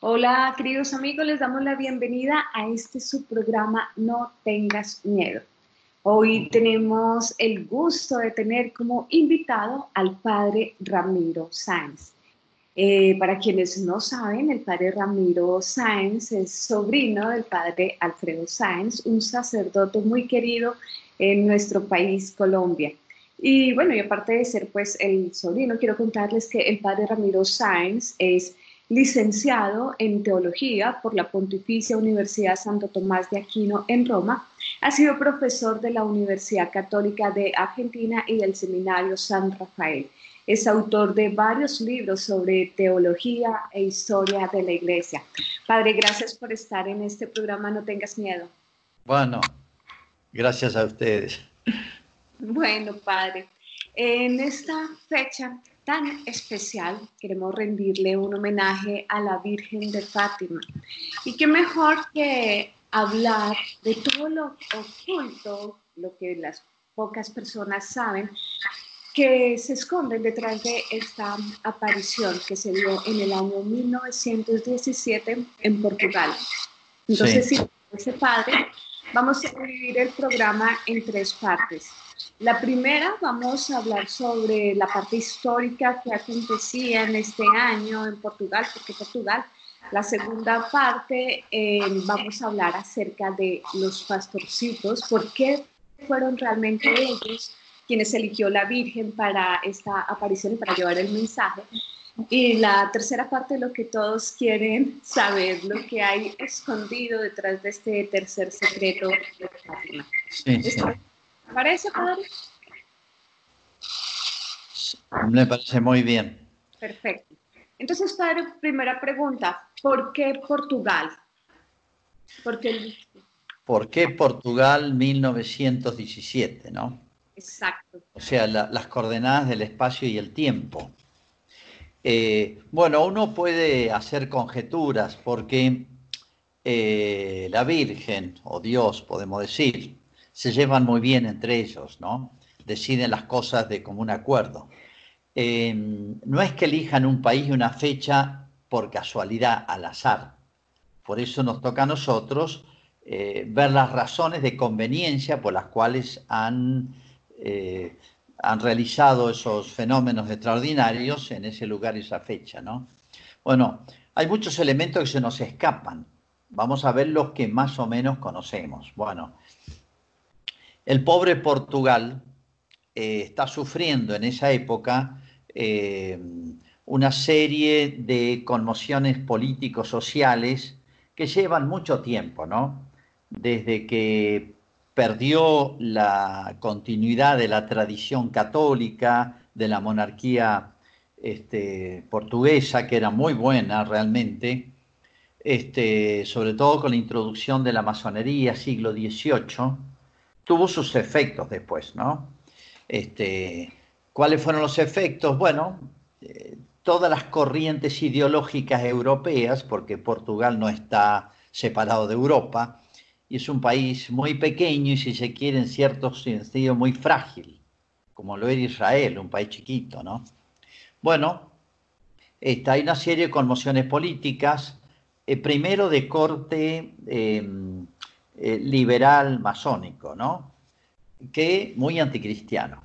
Hola, queridos amigos, les damos la bienvenida a este subprograma No tengas miedo. Hoy tenemos el gusto de tener como invitado al padre Ramiro Sáenz. Eh, para quienes no saben, el padre Ramiro Sáenz es sobrino del padre Alfredo Sáenz, un sacerdote muy querido en nuestro país, Colombia. Y bueno, y aparte de ser pues el sobrino, quiero contarles que el padre Ramiro Sáenz es licenciado en teología por la Pontificia Universidad Santo Tomás de Aquino en Roma, ha sido profesor de la Universidad Católica de Argentina y del Seminario San Rafael. Es autor de varios libros sobre teología e historia de la Iglesia. Padre, gracias por estar en este programa No tengas miedo. Bueno, gracias a ustedes. Bueno, Padre, en esta fecha tan especial, queremos rendirle un homenaje a la Virgen de Fátima. Y qué mejor que hablar de todo lo oculto, lo que las pocas personas saben, que se esconden detrás de esta aparición que se dio en el año 1917 en Portugal. Entonces, sí. ese padre, vamos a dividir el programa en tres partes. La primera, vamos a hablar sobre la parte histórica que acontecía en este año en Portugal, porque Portugal. La segunda parte, eh, vamos a hablar acerca de los pastorcitos, por qué fueron realmente ellos quienes eligió la Virgen para esta aparición y para llevar el mensaje. Y la tercera parte, lo que todos quieren saber, lo que hay escondido detrás de este tercer secreto de Fátima. Sí, sí. ¿Parece, padre? Me parece muy bien. Perfecto. Entonces, padre, primera pregunta, ¿por qué Portugal? ¿Por qué, ¿Por qué Portugal 1917, no? Exacto. O sea, las coordenadas del espacio y el tiempo. Eh, bueno, uno puede hacer conjeturas porque eh, la Virgen, o Dios, podemos decir, se llevan muy bien entre ellos, ¿no? Deciden las cosas de común acuerdo. Eh, no es que elijan un país y una fecha por casualidad, al azar. Por eso nos toca a nosotros eh, ver las razones de conveniencia por las cuales han, eh, han realizado esos fenómenos extraordinarios en ese lugar y esa fecha, ¿no? Bueno, hay muchos elementos que se nos escapan. Vamos a ver los que más o menos conocemos. Bueno, el pobre Portugal eh, está sufriendo en esa época eh, una serie de conmociones políticos sociales que llevan mucho tiempo, ¿no? Desde que perdió la continuidad de la tradición católica, de la monarquía este, portuguesa, que era muy buena realmente, este, sobre todo con la introducción de la masonería, siglo XVIII, tuvo sus efectos después, ¿no? Este, ¿Cuáles fueron los efectos? Bueno, eh, todas las corrientes ideológicas europeas, porque Portugal no está separado de Europa, y es un país muy pequeño y si se quiere en cierto sentido muy frágil, como lo era Israel, un país chiquito, ¿no? Bueno, está, hay una serie de conmociones políticas, eh, primero de corte em, eh, liberal masónico, ¿no? Que muy anticristiano.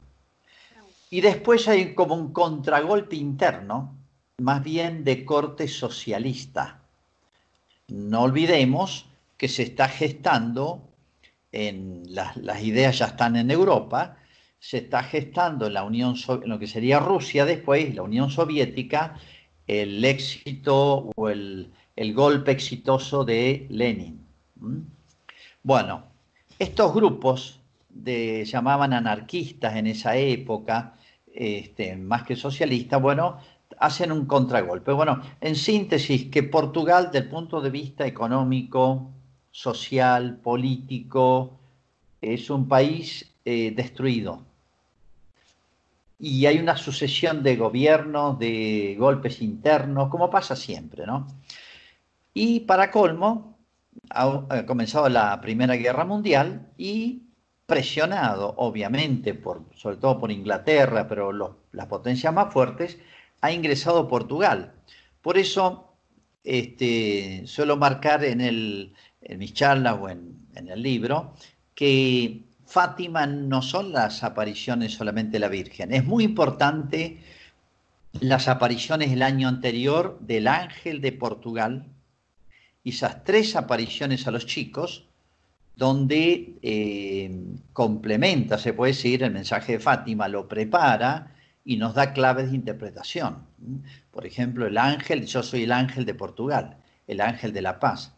Y después hay como un contragolpe interno, más bien de corte socialista. No olvidemos que se está gestando, en las, ideas ya están en Europa, se está gestando en la Unión en lo que sería Rusia después, la Unión Soviética, el éxito o el, golpe exitoso de Lenin. Bueno, estos grupos de, llamaban anarquistas en esa época, este, más que socialistas, bueno, hacen un contragolpe. Bueno, en síntesis, que Portugal, del punto de vista económico, social, político, es un país eh, destruido. Y hay una sucesión de gobiernos, de golpes internos, como pasa siempre, ¿no? Y para colmo, ha comenzado la Primera Guerra Mundial y presionado, obviamente, por, sobre todo por Inglaterra, pero las potencias más fuertes, ha ingresado Portugal. Por eso este, suelo marcar en, el, mis charlas o en, en el libro que Fátima no son las apariciones solamente de la Virgen. Es muy importante las apariciones del año anterior del ángel de Portugal esas tres apariciones a los chicos, donde eh, complementa, se puede decir, el mensaje de Fátima, lo prepara y nos da claves de interpretación. Por ejemplo, el ángel, yo soy el ángel de Portugal, el ángel de la paz.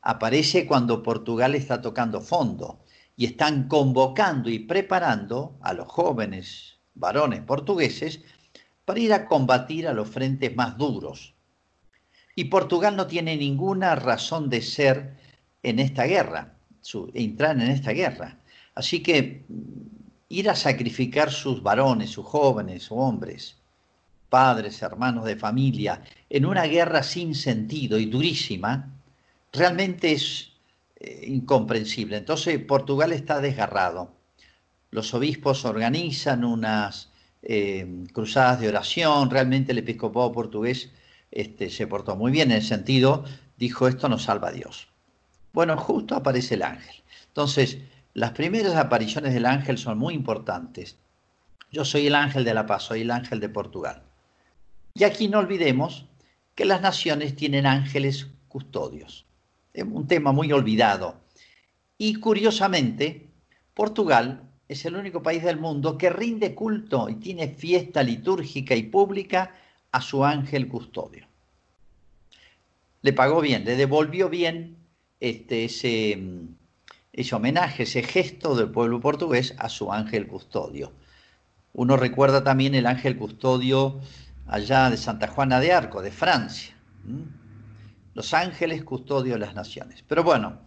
Aparece cuando Portugal está tocando fondo y están convocando y preparando a los jóvenes varones portugueses para ir a combatir a los frentes más duros. Y Portugal no tiene ninguna razón de ser en esta guerra, entrar en esta guerra. Así que mm, ir a sacrificar sus varones, sus jóvenes, hombres, padres, hermanos de familia, en una guerra sin sentido y durísima, realmente es eh, incomprensible. Entonces Portugal está desgarrado. Los obispos organizan unas eh, cruzadas de oración, realmente el episcopado portugués este, se portó muy bien en el sentido, dijo esto nos salva a Dios. Bueno, justo aparece el ángel. Entonces, las primeras apariciones del ángel son muy importantes. Yo soy el ángel de la paz, soy el ángel de Portugal. Y aquí no olvidemos que las naciones tienen ángeles custodios un tema muy olvidado. Y curiosamente, Portugal es el único país del mundo que rinde culto y tiene fiesta litúrgica y pública a su ángel custodio. Le pagó bien, le devolvió bien este, ese, ese homenaje, ese gesto del pueblo portugués a su ángel custodio. Uno recuerda también el ángel custodio allá de Santa Juana de Arco, de Francia los ángeles custodios de las naciones. Pero bueno,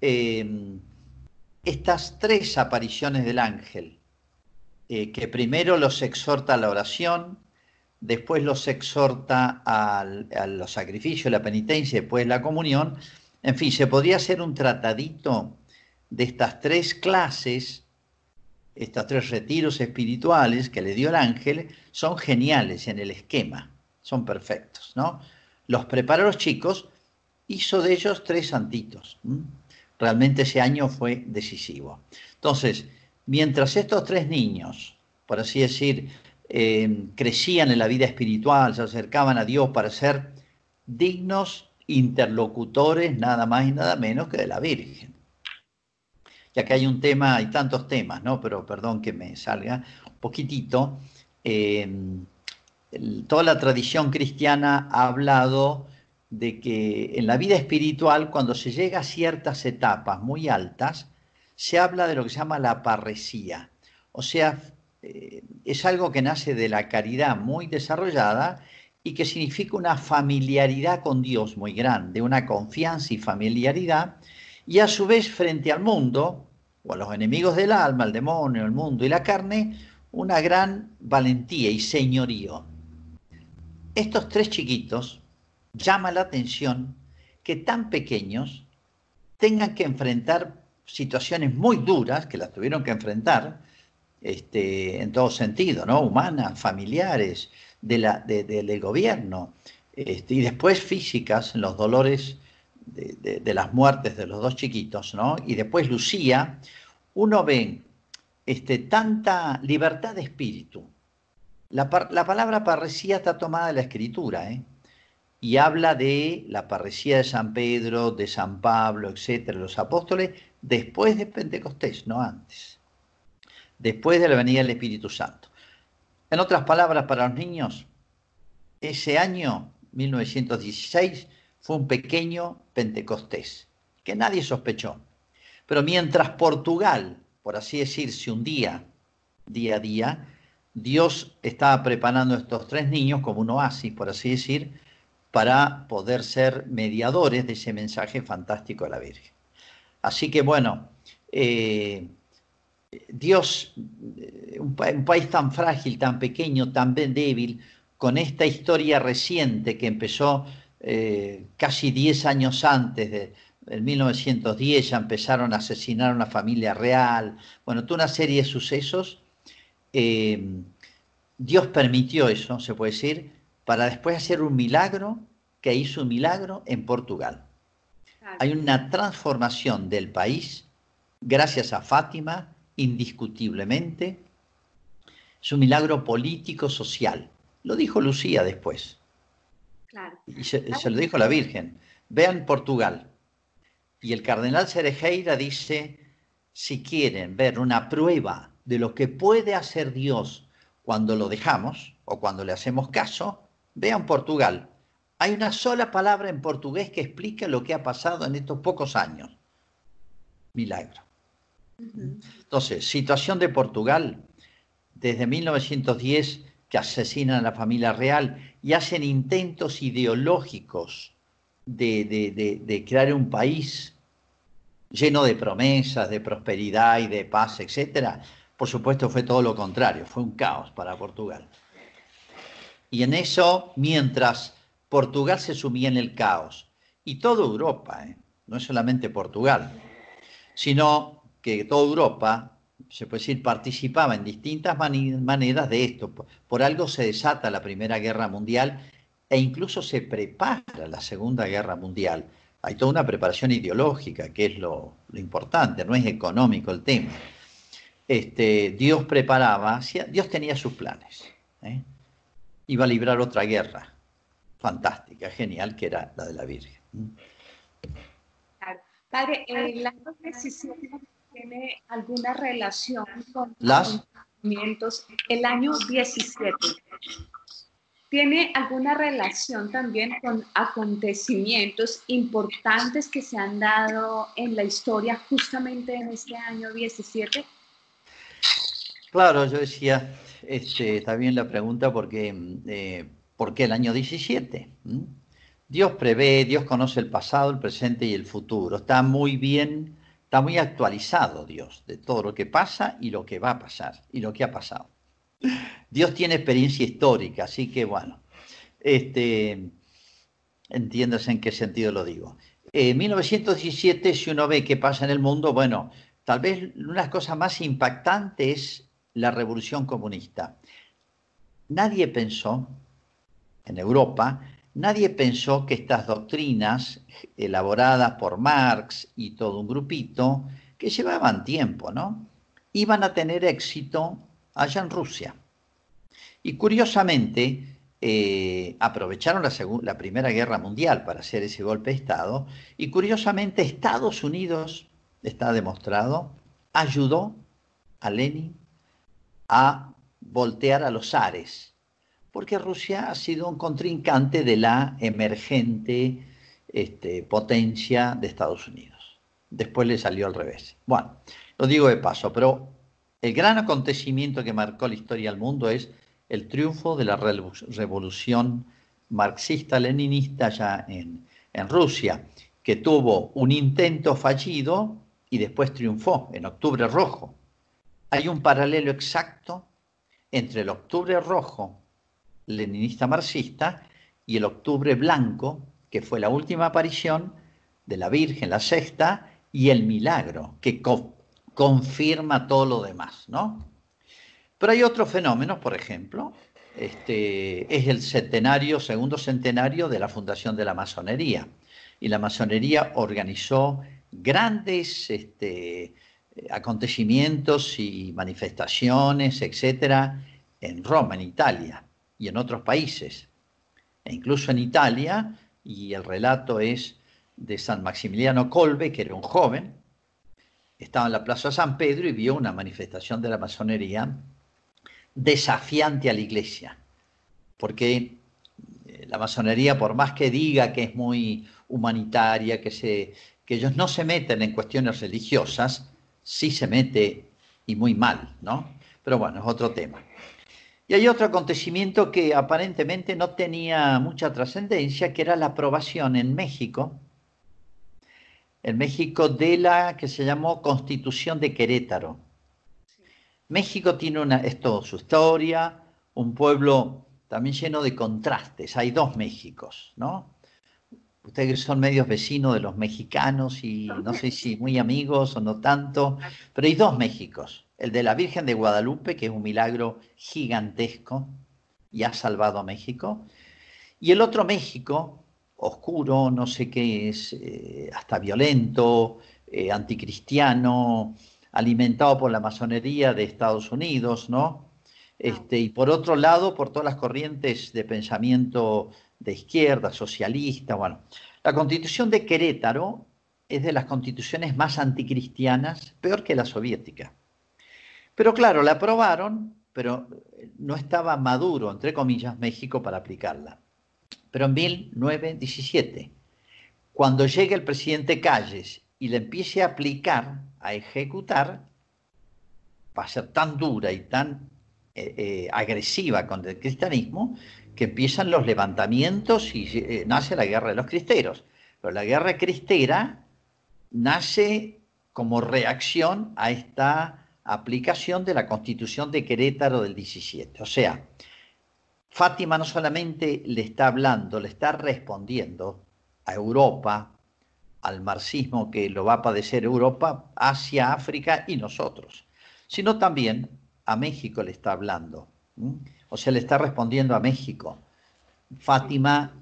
eh, estas tres apariciones del ángel, eh, que primero los exhorta a la oración, después los exhorta a los sacrificios, la penitencia, después la comunión, en fin, se podría hacer un tratadito de estas tres clases, estos tres retiros espirituales que le dio el ángel, son geniales en el esquema, son perfectos, ¿no? Los preparó los chicos hizo de ellos tres santitos. Realmente ese año fue decisivo. Entonces, mientras estos tres niños, por así decir, eh, crecían en la vida espiritual, se acercaban a Dios para ser dignos interlocutores, nada más y nada menos que de la Virgen. Ya que hay un tema, hay tantos temas, ¿no? Pero perdón que me salga un poquitito. Eh, toda la tradición cristiana ha hablado de que en la vida espiritual, cuando se llega a ciertas etapas muy altas, se habla de lo que se llama la parresía. O sea, eh, es algo que nace de la caridad muy desarrollada y que significa una familiaridad con Dios muy grande, una confianza y familiaridad, y a su vez frente al mundo, o a los enemigos del alma, el demonio, el mundo y la carne, una gran valentía y señorío. Estos tres chiquitos, llama la atención que tan pequeños tengan que enfrentar situaciones muy duras, que las tuvieron que enfrentar, este, en todo sentido, ¿no? Humanas, familiares, de la, del gobierno, este, y después físicas, los dolores de, las muertes de los dos chiquitos, ¿no? Y después Lucía, uno ve este, tanta libertad de espíritu. La, la palabra parresía está tomada de la escritura, ¿eh? y habla de la parresía de San Pedro, de San Pablo, etcétera, los apóstoles, después de Pentecostés, no antes. Después de la venida del Espíritu Santo. En otras palabras, para los niños, ese año, 1916, fue un pequeño Pentecostés, que nadie sospechó. Pero mientras Portugal, por así decir, se hundía día a día, Dios estaba preparando a estos tres niños como un oasis, por así decir, para poder ser mediadores de ese mensaje fantástico de la Virgen. Así que bueno, eh, Dios, eh, un, país tan frágil, tan pequeño, tan débil, con esta historia reciente que empezó eh, casi 10 años antes de, en 1910 ya empezaron a asesinar a una familia real, bueno, toda una serie de sucesos. Dios permitió eso, se puede decir, para después hacer un milagro que hizo un milagro en Portugal. Hay una transformación del país gracias a Fátima, indiscutiblemente. Es un milagro político-social. Lo dijo Lucía después. Y se, lo dijo la Virgen. Vean Portugal. Y el cardenal Cerejeira dice, si quieren ver una prueba de lo que puede hacer Dios cuando lo dejamos o cuando le hacemos caso, vean Portugal. Hay una sola palabra en portugués que explica lo que ha pasado en estos pocos años. Milagro. Entonces, situación de Portugal, desde 1910 que asesinan a la familia real y hacen intentos ideológicos de, crear un país lleno de promesas, de prosperidad y de paz, etc. Por supuesto fue todo lo contrario, fue un caos para Portugal. Y en eso, mientras Portugal se sumía en el caos. Y toda Europa, ¿eh? no es solamente Portugal, sino que toda Europa, se puede decir, participaba en distintas maneras de esto. Por, algo se desata la Primera Guerra Mundial e incluso se prepara la Segunda Guerra Mundial. Hay toda una preparación ideológica, que es lo, importante, no es económico el tema. Este, Dios preparaba, Dios tenía sus planes. ¿eh? Iba a librar otra guerra fantástica, genial, que era la de la Virgen. Padre, ¿el año 17 tiene alguna relación con los acontecimientos? El año 17 tiene alguna relación también con acontecimientos importantes que se han dado en la historia justamente en este año 17? Claro, yo decía, este, está bien la pregunta porque eh, ¿Por qué el año 17? Dios prevé, Dios conoce el pasado, el presente y el futuro. Está muy bien, está muy actualizado Dios de todo lo que pasa y lo que va a pasar y lo que ha pasado. Dios tiene experiencia histórica, así que bueno, este, entiéndase en qué sentido lo digo. En 1917, si uno ve qué pasa en el mundo, bueno, tal vez una de las cosas más impactantes es la revolución comunista. Nadie pensó en Europa, nadie pensó que estas doctrinas elaboradas por Marx y todo un grupito, que llevaban tiempo, ¿no? Iban a tener éxito allá en Rusia. Y curiosamente, eh, aprovecharon la, la, Primera Guerra Mundial para hacer ese golpe de Estado y curiosamente Estados Unidos, está demostrado, ayudó a Lenin a voltear a los ares porque Rusia ha sido un contrincante de la emergente este, potencia de Estados Unidos. Después le salió al revés. Bueno, lo digo de paso, pero el gran acontecimiento que marcó la historia del mundo es el triunfo de la revolución marxista-leninista ya en, en Rusia, que tuvo un intento fallido y después triunfó en Octubre Rojo. Hay un paralelo exacto entre el Octubre Rojo leninista marxista, y el Octubre Blanco, que fue la última aparición de la Virgen, la sexta, y el milagro, que confirma todo lo demás, ¿no? Pero hay otros fenómenos, por ejemplo, este, es el centenario, segundo centenario de la fundación de la masonería. Y la masonería organizó grandes este, acontecimientos y manifestaciones, etcétera, en Roma, en Italia y en otros países, e incluso en Italia, y el relato es de San Maximiliano Colbe, que era un joven, estaba en la Plaza San Pedro y vio una manifestación de la masonería desafiante a la iglesia, porque eh, la masonería, por más que diga que es muy humanitaria, que, se, que ellos no se meten en cuestiones religiosas, sí se mete y muy mal, ¿no? Pero bueno, es otro tema. Y hay otro acontecimiento que aparentemente no tenía mucha trascendencia, que era la aprobación en México, en México de la que se llamó Constitución de Querétaro. México tiene una, su historia, un pueblo también lleno de contrastes. Hay dos Méxicos, ¿no? Ustedes son medios vecinos de los mexicanos y no sé si muy amigos o no tanto, pero hay dos Méxicos el de la Virgen de Guadalupe, que es un milagro gigantesco y ha salvado a México, y el otro México, oscuro, no sé qué es, eh, hasta violento, eh, anticristiano, alimentado por la masonería de Estados Unidos, ¿no? Este, y por otro lado, por todas las corrientes de pensamiento de izquierda, socialista, bueno. La constitución de Querétaro es de las constituciones más anticristianas, peor que la soviética. Pero claro, la aprobaron, pero no estaba maduro, entre comillas, México para aplicarla. Pero en 1917, cuando llegue el presidente Calles y le empiece a aplicar, a ejecutar, va a ser tan dura y tan eh, eh, agresiva con el cristianismo que empiezan los levantamientos y eh, nace la guerra de los cristeros. Pero la guerra cristera nace como reacción a esta aplicación de la constitución de Querétaro del 17. O sea, Fátima no solamente le está hablando, le está respondiendo a Europa, al marxismo que lo va a padecer Europa, Asia, África y nosotros, sino también a México le está hablando. O sea, le está respondiendo a México. Fátima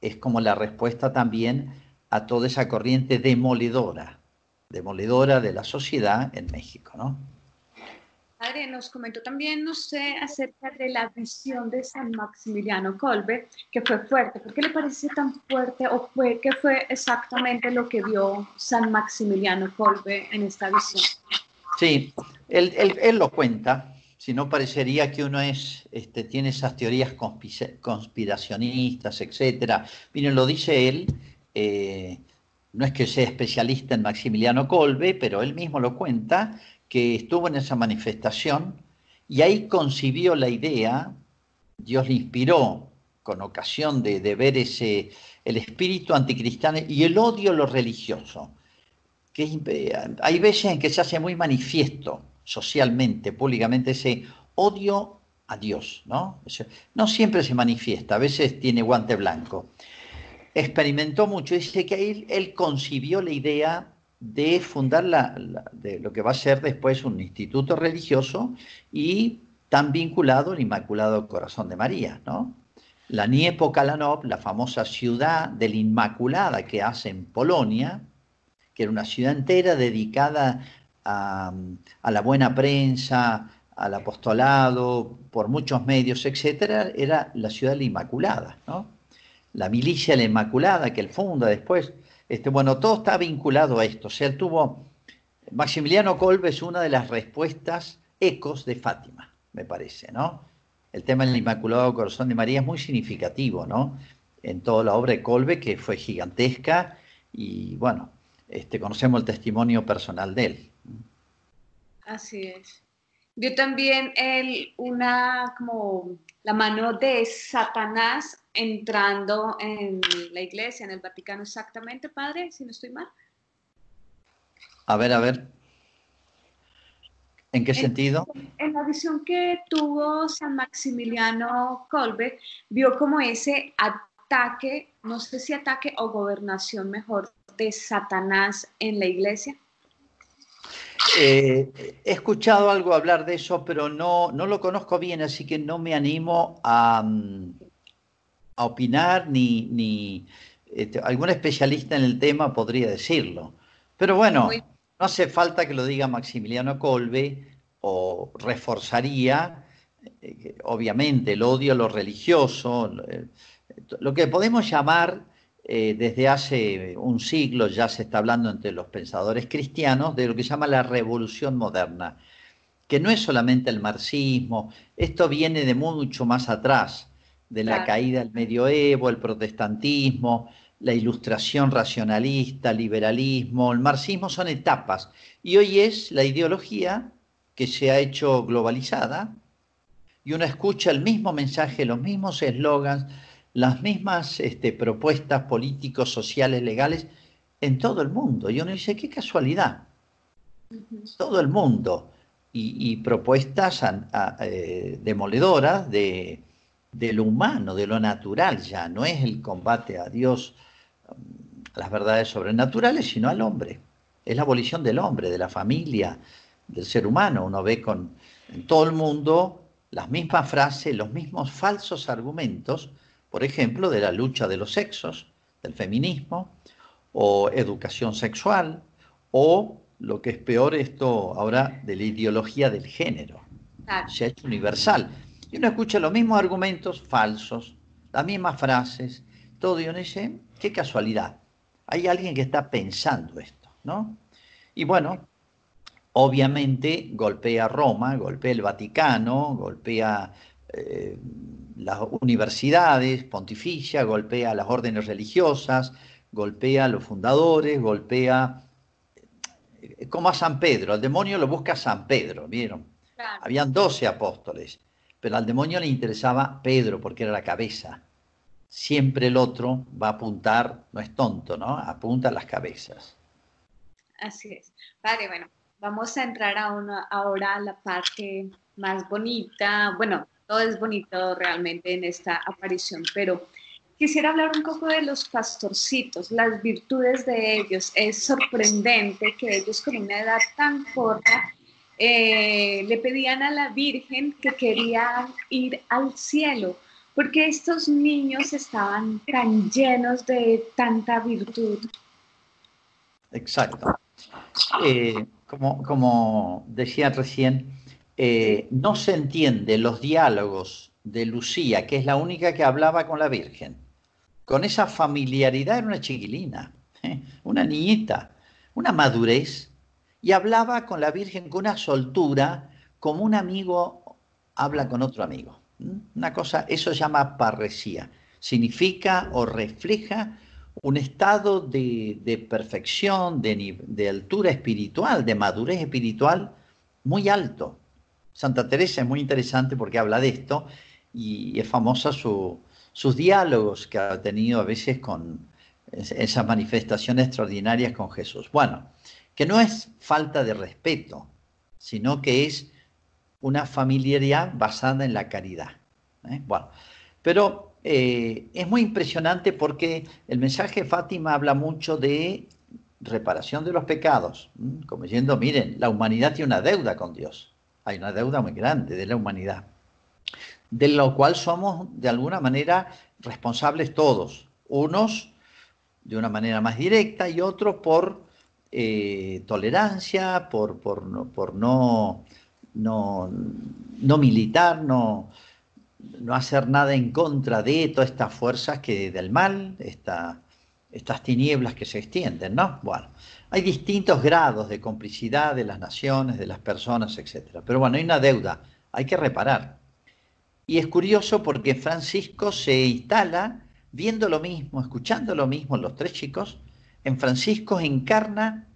es como la respuesta también a toda esa corriente demoledora, demoledora de la sociedad en México, ¿no? Padre, nos comentó también usted acerca de la visión de San Maximiliano Kolbe, que fue fuerte. ¿Por qué le parece tan fuerte o fue, qué fue exactamente lo que vio San Maximiliano Kolbe en esta visión? Sí, él, él, lo cuenta, si no parecería que uno es, este, tiene esas teorías conspiracionistas, etcétera. Miren, lo dice él, eh, no es que sea especialista en Maximiliano Kolbe, pero él mismo lo cuenta, que estuvo en esa manifestación y ahí concibió la idea, Dios le inspiró con ocasión de, ver ese, el espíritu anticristiano y el odio a lo religioso. Que hay veces en que se hace muy manifiesto socialmente, públicamente, ese odio a Dios, ¿no? No siempre se manifiesta, a veces tiene guante blanco. Experimentó mucho, dice que él, él concibió la idea de fundar la, de lo que va a ser después un instituto religioso y tan vinculado al Inmaculado Corazón de María, ¿no? La Niepo Kalanov, la famosa ciudad de la Inmaculada que hace en Polonia, que era una ciudad entera dedicada a, la buena prensa, al apostolado, por muchos medios, etcétera, era la ciudad de la Inmaculada, ¿no? La milicia de la Inmaculada que él funda después, este, bueno, todo está vinculado a esto. O sea, él tuvo. Maximiliano Kolbe es una de las respuestas ecos de Fátima, me parece, ¿no? El tema del Inmaculado Corazón de María es muy significativo, ¿no? En toda la obra de Kolbe, que fue gigantesca, y bueno, este, conocemos el testimonio personal de él. Así es. Vio también él una como la mano de Satanás entrando en la iglesia, en el Vaticano exactamente, padre, si no estoy mal. A ver, a ver. ¿En qué sentido? En la visión que tuvo San Maximiliano Kolbe, vio como ese ataque, no sé si ataque o gobernación mejor, de Satanás en la iglesia. Eh, he escuchado algo hablar de eso, pero no, no lo conozco bien, así que no me animo a, mm, a opinar, ni, ni este, algún especialista en el tema podría decirlo. Pero bueno, no hace falta que lo diga Maximiliano Colbe o reforzaría, eh, obviamente, el odio a lo religioso, eh, lo que podemos llamar eh, desde hace un siglo, ya se está hablando entre los pensadores cristianos, de lo que se llama la revolución moderna, que no es solamente el marxismo, esto viene de mucho más atrás de la caída del medioevo, el protestantismo, la ilustración racionalista, liberalismo, el marxismo son etapas. Y hoy es la ideología que se ha hecho globalizada y uno escucha el mismo mensaje, los mismos eslogans, las mismas este, propuestas políticos, sociales, legales en todo el mundo. Y uno dice, qué casualidad. Todo el mundo. Y, propuestas eh, demoledoras de de lo humano, de lo natural ya, no es el combate a Dios, a um, las verdades sobrenaturales, sino al hombre. Es la abolición del hombre, de la familia, del ser humano. Uno ve con, en todo el mundo las mismas frases, los mismos falsos argumentos, por ejemplo, de la lucha de los sexos, del feminismo, o educación sexual, o lo que es peor esto ahora de la ideología del género. Se ha hecho universal. Y uno escucha los mismos argumentos falsos, las mismas frases, todo, y uno dice, qué casualidad. Hay alguien que está pensando esto, ¿no? Y bueno, obviamente golpea Roma, golpea el Vaticano, golpea eh, las universidades pontificia, golpea las órdenes religiosas, golpea a los fundadores, golpea eh, como a San Pedro. Al demonio lo busca San Pedro, ¿vieron? Habían doce apóstoles, pero al demonio le interesaba Pedro porque era la cabeza. Siempre el otro va a apuntar, no es tonto, ¿no? Apunta a las cabezas. Así es. Vale, bueno, vamos a entrar a una, ahora a la parte más bonita. Bueno, todo es bonito realmente en esta aparición, pero quisiera hablar un poco de los pastorcitos, las virtudes de ellos. Es sorprendente que ellos con una edad tan corta eh, le pedían a la Virgen que querían ir al cielo, porque estos niños estaban tan llenos de tanta virtud. Exacto. Eh, como, como decía recién, eh, no se entiende los diálogos de Lucía, que es la única que hablaba con la Virgen. Con esa familiaridad era una chiquilina, ¿eh? una niñita, una madurez, y hablaba con la Virgen con una soltura, como un amigo habla con otro amigo. Una cosa, eso se llama parresía. Significa o refleja un estado de, perfección, de, de altura espiritual, de madurez espiritual muy alto. Santa Teresa es muy interesante porque habla de esto y es famosa sus diálogos que ha tenido a veces con esas manifestaciones extraordinarias con Jesús. Bueno, que no es falta de respeto, sino que es una familiaridad basada en la caridad. ¿eh? Bueno, pero eh, es muy impresionante porque el mensaje de Fátima habla mucho de reparación de los pecados, como diciendo, miren, la humanidad tiene una deuda con Dios hay una deuda muy grande de la humanidad, de lo cual somos de alguna manera responsables todos, unos de una manera más directa y otros por eh, tolerancia, por, no, militar, no, no hacer nada en contra de todas estas fuerzas que del mal, estas tinieblas que se extienden, ¿no? Bueno, hay distintos grados de complicidad de las naciones, de las personas, etc. Pero bueno, hay una deuda, hay que reparar. Y es curioso porque Francisco se instala viendo lo mismo, escuchando lo mismo, los tres chicos, en Francisco encarna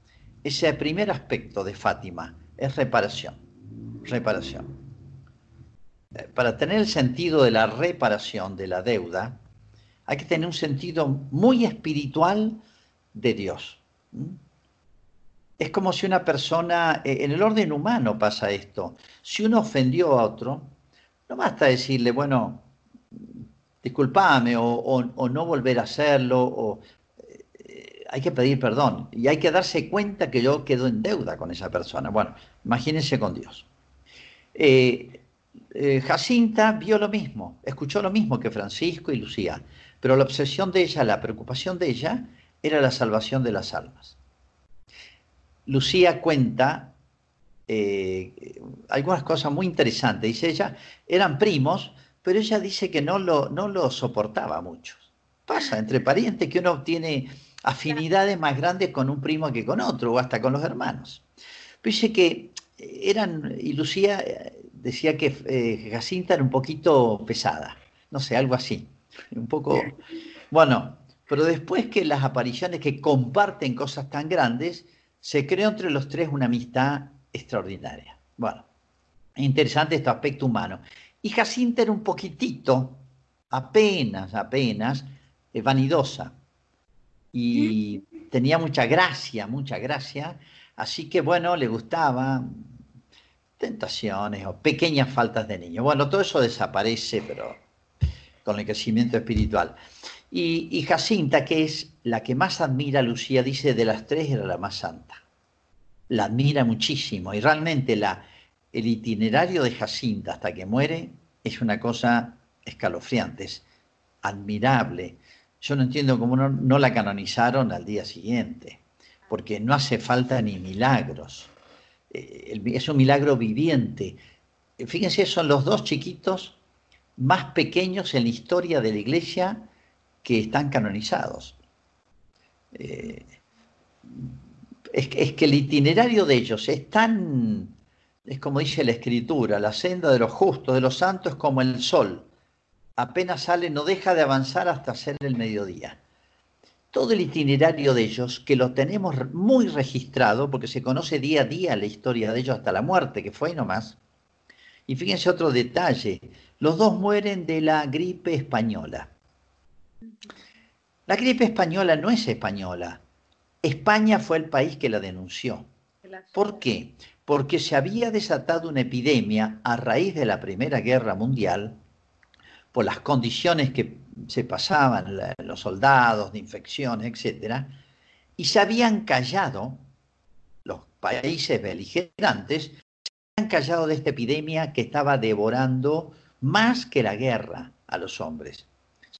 ese primer aspecto de Fátima, es reparación, reparación. Eh, para tener el sentido de la reparación de la deuda, hay que tener un sentido muy espiritual de Dios es como si una persona, eh, en el orden humano pasa esto, si uno ofendió a otro, no basta decirle, bueno, disculpame o, no volver a hacerlo, o, eh, hay que pedir perdón y hay que darse cuenta que yo quedo en deuda con esa persona. Bueno, imagínense con Dios. Eh, Jacinta vio lo mismo, escuchó lo mismo que Francisco y Lucía, pero la obsesión de ella, la preocupación de ella, era la salvación de las almas. Lucía cuenta eh, algunas cosas muy interesantes. Dice ella, eran primos, pero ella dice que no lo, no lo soportaba mucho. Pasa entre parientes que uno tiene afinidades más grandes con un primo que con otro, o hasta con los hermanos. Pero dice que eran, y Lucía eh, decía que eh, Jacinta era un poquito pesada, no sé, algo así, un poco, bueno, pero después que las apariciones que comparten cosas tan grandes, se creó entre los tres una amistad extraordinaria. Bueno, interesante este aspecto humano. Y Jacinta era un poquitito, apenas, apenas, eh, vanidosa. Y tenía mucha gracia, mucha gracia. Así que, bueno, le gustaba tentaciones o pequeñas faltas de niño. Bueno, todo eso desaparece, pero con el crecimiento espiritual. Y, Jacinta, que es la que más admira a Lucía, dice de las tres era la más santa. La admira muchísimo y realmente la, el itinerario de Jacinta hasta que muere es una cosa escalofriante, es admirable. Yo no entiendo cómo no, la canonizaron al día siguiente, porque no hace falta ni milagros. Eh, es un milagro viviente. Fíjense, son los dos chiquitos más pequeños en la historia de la iglesia que están canonizados. Eh, es, que el itinerario de ellos es tan, es como dice la escritura, la senda de los justos, de los santos, como el sol. Apenas sale, no deja de avanzar hasta hacer el mediodía. Todo el itinerario de ellos, que lo tenemos muy registrado, porque se conoce día a día la historia de ellos hasta la muerte, que fue nomás. Y fíjense otro detalle, los dos mueren de la gripe española. La gripe española no es española. España fue el país que la denunció. ¿Por qué? Porque se había desatado una epidemia a raíz de la Primera Guerra Mundial por las condiciones que se pasaban los soldados de infecciones, etc. Y se habían callado, los países beligerantes, se habían callado de esta epidemia que estaba devorando más que la guerra a los hombres.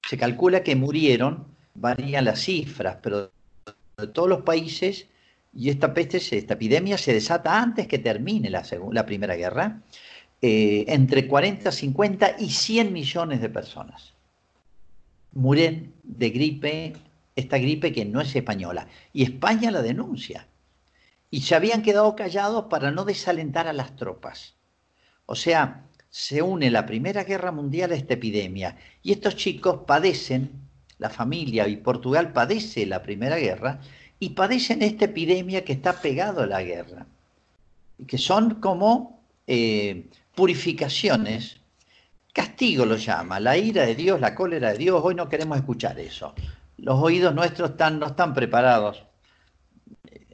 Se calcula que murieron, varían las cifras, pero de todos los países, y esta peste, esta epidemia se desata antes que termine la, la Primera Guerra, eh, entre 40, 50 y 100 millones de personas. Mueren de gripe, esta gripe que no es española, y España la denuncia. Y se habían quedado callados para no desalentar a las tropas. O sea, se une la Primera Guerra Mundial a esta epidemia y estos chicos padecen, la familia y Portugal padece la Primera Guerra y padecen esta epidemia que está pegado a la guerra, que son como eh, purificaciones, castigo lo llama, la ira de Dios, la cólera de Dios, hoy no queremos escuchar eso. Los oídos nuestros no están preparados.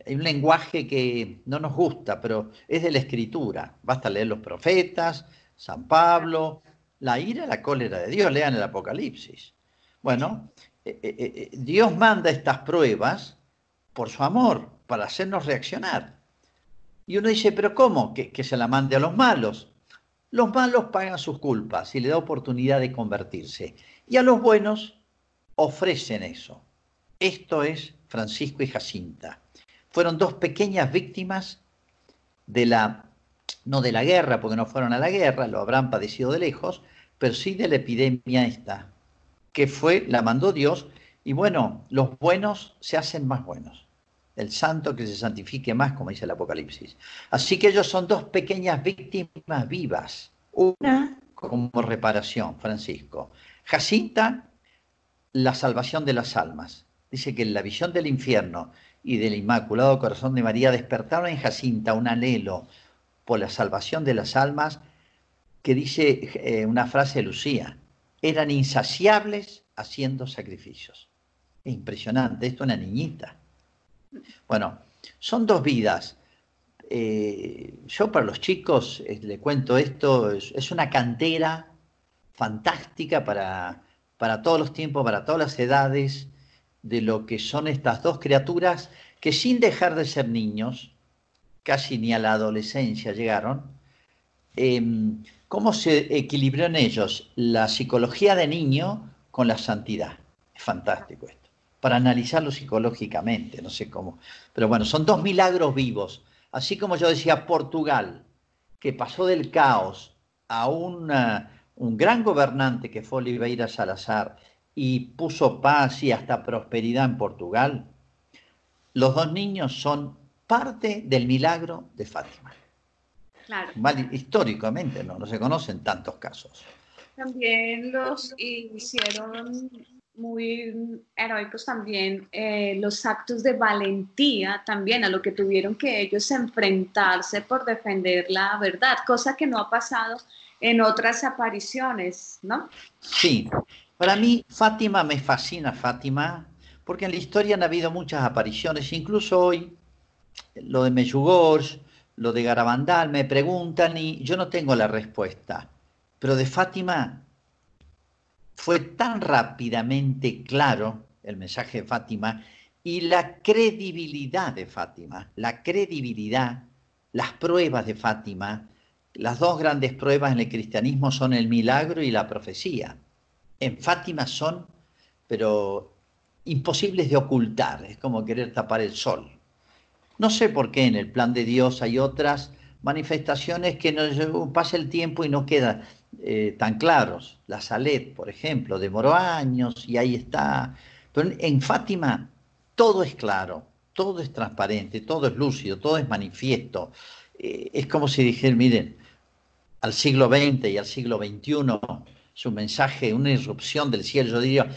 Hay un lenguaje que no nos gusta, pero es de la escritura. Basta leer los profetas, San Pablo, la ira, la cólera de Dios, lean el Apocalipsis. Bueno, eh, eh, eh, Dios manda estas pruebas por su amor, para hacernos reaccionar. Y uno dice, pero ¿cómo? Que, que se la mande a los malos. Los malos pagan sus culpas y le da oportunidad de convertirse. Y a los buenos ofrecen eso. Esto es Francisco y Jacinta. Fueron dos pequeñas víctimas de la no de la guerra, porque no fueron a la guerra, lo habrán padecido de lejos, pero sí de la epidemia esta, que fue, la mandó Dios, y bueno, los buenos se hacen más buenos. El santo que se santifique más, como dice el Apocalipsis. Así que ellos son dos pequeñas víctimas vivas. Una como reparación, Francisco. Jacinta, la salvación de las almas. Dice que en la visión del infierno y del Inmaculado Corazón de María despertaron en Jacinta un anhelo, por la salvación de las almas, que dice eh, una frase de Lucía, eran insaciables haciendo sacrificios. Es impresionante, esto es una niñita. Bueno, son dos vidas. Eh, yo para los chicos eh, le cuento esto, es, una cantera fantástica para, para todos los tiempos, para todas las edades, de lo que son estas dos criaturas que sin dejar de ser niños, casi ni a la adolescencia llegaron, em, ¿cómo se equilibró en ellos la psicología de niño con la santidad? Es fantástico esto, para analizarlo psicológicamente, no sé cómo. Pero bueno, son dos milagros vivos. Así como yo decía, Portugal, que pasó del caos a un gran gobernante que fue Oliveira Salazar y puso paz y hasta prosperidad en Portugal, los dos niños son parte del milagro de Fátima. Claro. históricamente no, no se conocen tantos casos. También los hicieron muy heroicos también eh, los actos de valentía también a lo que tuvieron que ellos enfrentarse por defender la verdad, cosa que no ha pasado en otras apariciones, ¿no? Sí, para mí Fátima me fascina Fátima, porque en la historia han habido muchas apariciones, incluso hoy lo de Meyugorj, lo de Garabandal, me preguntan y yo no tengo la respuesta. Pero de Fátima fue tan rápidamente claro el mensaje de Fátima y la credibilidad de Fátima, la credibilidad, las pruebas de Fátima, las dos grandes pruebas en el cristianismo son el milagro y la profecía. En Fátima son, pero imposibles de ocultar, es como querer tapar el sol. No sé por qué en el plan de Dios hay otras manifestaciones que nos pasa el tiempo y no quedan eh, tan claros. La Salet, por ejemplo, demoró años y ahí está. Pero en Fátima todo es claro, todo es transparente, todo es lúcido, todo es manifiesto. Eh, es como si dijeran, miren, al siglo XX y al siglo XXI, su mensaje, una irrupción del cielo, yo diría,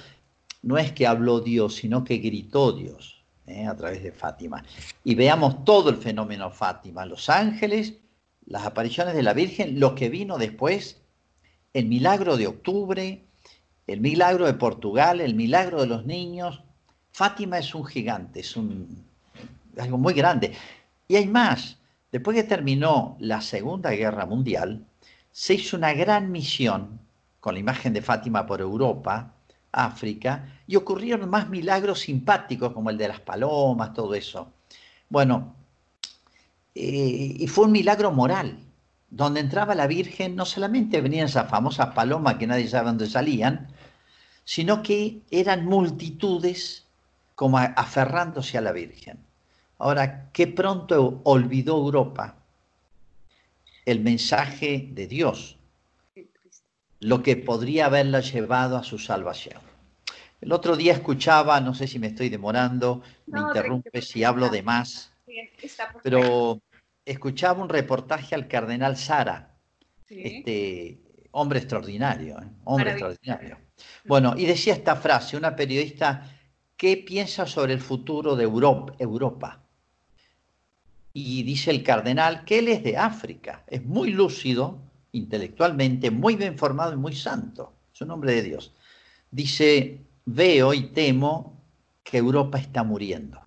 no es que habló Dios, sino que gritó Dios eh, a través de Fátima. Y veamos todo el fenómeno Fátima, los ángeles, las apariciones de la Virgen, lo que vino después, el milagro de octubre, el milagro de Portugal, el milagro de los niños. Fátima es un gigante, es un, algo muy grande. Y hay más. Después que terminó la Segunda Guerra Mundial, se hizo una gran misión con la imagen de Fátima por Europa, África, y ocurrieron más milagros simpáticos como el de las palomas, todo eso. Bueno, eh, y fue un milagro moral, donde entraba la Virgen, no solamente venían esas famosas palomas que nadie sabe dónde salían, sino que eran multitudes como aferrándose a la Virgen. Ahora, qué pronto olvidó Europa el mensaje de Dios, lo que podría haberla llevado a su salvación. El otro día escuchaba, no sé si me estoy demorando, me interrumpe si hablo de más, pero escuchaba un reportaje al cardenal Sara, este hombre extraordinario, ¿eh? hombre extraordinario. Bueno, y decía esta frase, una periodista, ¿qué piensa sobre el futuro de Europa? Y dice el cardenal que él es de África, es muy lúcido intelectualmente, muy bien formado y muy santo, es un hombre de Dios. Dice, veo y temo que Europa está muriendo.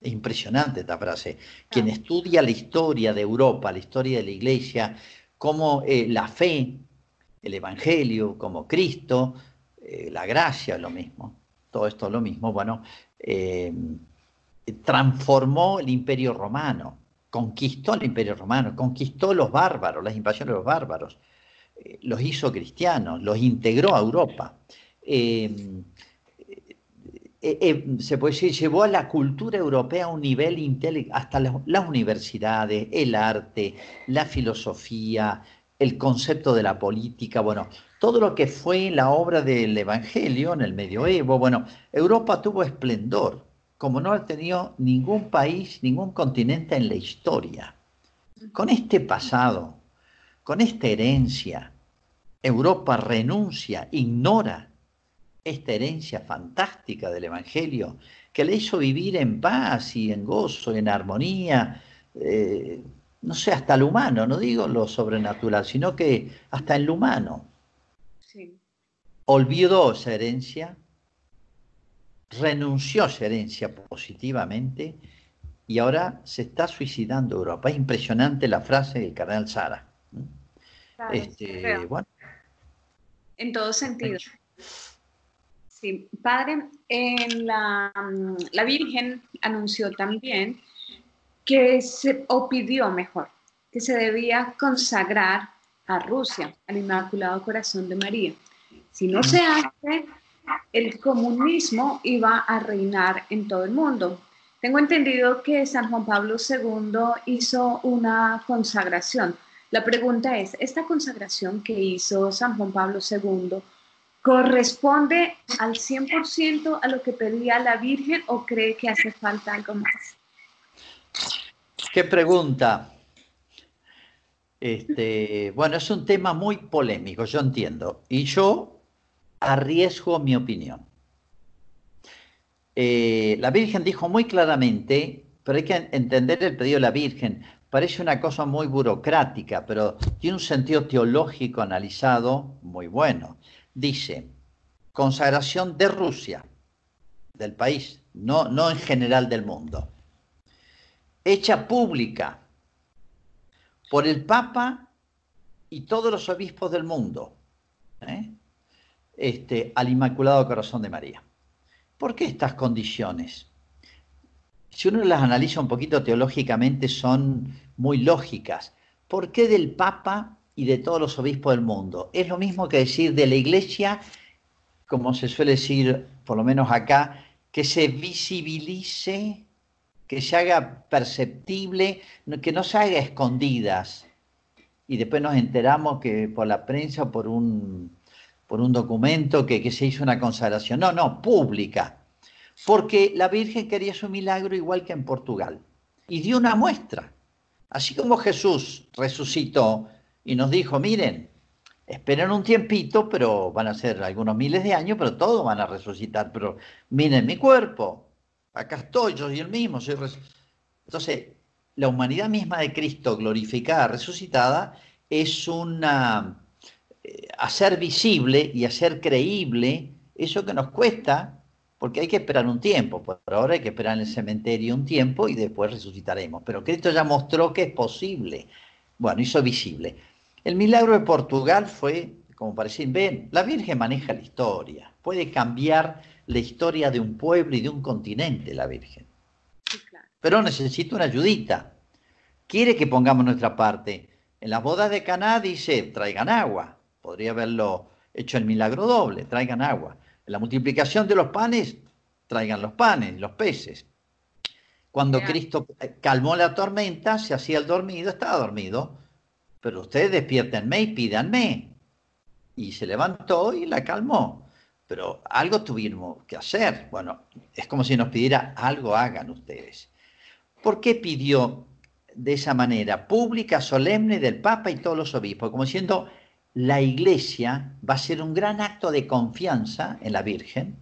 Es impresionante esta frase. Quien estudia la historia de Europa, la historia de la iglesia, como eh, la fe, el Evangelio, como Cristo, eh, la gracia, lo mismo, todo esto es lo mismo, bueno, eh, transformó el imperio romano, conquistó el imperio romano, conquistó los bárbaros, las invasiones de los bárbaros, eh, los hizo cristianos, los integró a Europa. Eh, eh, se puede decir, llevó a la cultura europea a un nivel intelectual, hasta las, universidades, el arte, la filosofía, el concepto de la política, bueno, todo lo que fue la obra del Evangelio en el medioevo, bueno, Europa tuvo esplendor, como no ha tenido ningún país, ningún continente en la historia. Con este pasado, con esta herencia, Europa renuncia, ignora esta herencia fantástica del Evangelio que le hizo vivir en paz y en gozo, en armonía, eh, no sé, hasta lo humano, no digo lo sobrenatural, sino que hasta en lo humano. Olvidó esa herencia renunció a su herencia positivamente y ahora se está suicidando Europa. Es impresionante la frase del cardenal Sara. este, En todo sentido. Sí, padre, en la, la Virgen anunció también que se, o pidió mejor, que se debía consagrar a Rusia, al Inmaculado Corazón de María. Si no se hace, el comunismo iba a reinar en todo el mundo. Tengo entendido que San Juan Pablo II hizo una consagración. La pregunta es, ¿esta consagración que hizo San Juan Pablo II corresponde al 100% a lo que pedía la Virgen o cree que hace falta algo más? Qué pregunta. Este, bueno, es un tema muy polémico, yo entiendo. Y yo arriesgo mi opinión. Eh, la Virgen dijo muy claramente, pero hay que entender el pedido de la Virgen. Parece una cosa muy burocrática, pero tiene un sentido teológico analizado muy bueno. Dice, consagración de Rusia, del país, no, no en general del mundo, hecha pública por el Papa y todos los obispos del mundo. ¿eh? Este, al Inmaculado Corazón de María. ¿Por qué estas condiciones? Si uno las analiza un poquito teológicamente, son muy lógicas. ¿Por qué del Papa y de todos los obispos del mundo? Es lo mismo que decir de la Iglesia como se suele decir, por lo menos acá, que se visibilice, que se haga perceptible, que no se haga escondidas. Y después nos enteramos que por la prensa o por un, por un documento que, que se hizo una consagración. No, no, pública. Porque la Virgen quería su milagro igual que en Portugal. Y dio una muestra. Así como Jesús resucitó y nos dijo, miren, esperen un tiempito, pero van a ser algunos miles de años, pero todos van a resucitar. Pero miren mi cuerpo, acá estoy, yo soy el mismo. Soy Entonces, la humanidad misma de Cristo glorificada, resucitada, es una hacer visible y hacer creíble eso que nos cuesta, porque hay que esperar un tiempo. Por ahora hay que esperar en el cementerio un tiempo y después resucitaremos. Pero Cristo ya mostró que es posible. Bueno, hizo visible. El milagro de Portugal fue, como parece, ven, la Virgen maneja la historia, puede cambiar la historia de un pueblo y de un continente, la Virgen. Pero necesita una ayudita. Quiere que pongamos nuestra parte. En las bodas de Caná dice, traigan agua. Podría haberlo hecho el milagro doble, traigan agua. En la multiplicación de los panes, traigan los panes, los peces. Cuando Cristo calmó la tormenta, se hacía el dormido, estaba dormido pero ustedes despiértenme y pídanme. Y se levantó y la calmó. Pero algo tuvimos que hacer. Bueno, es como si nos pidiera algo hagan ustedes. ¿Por qué pidió de esa manera, pública, solemne del Papa y todos los obispos? Como diciendo, la iglesia va a ser un gran acto de confianza en la Virgen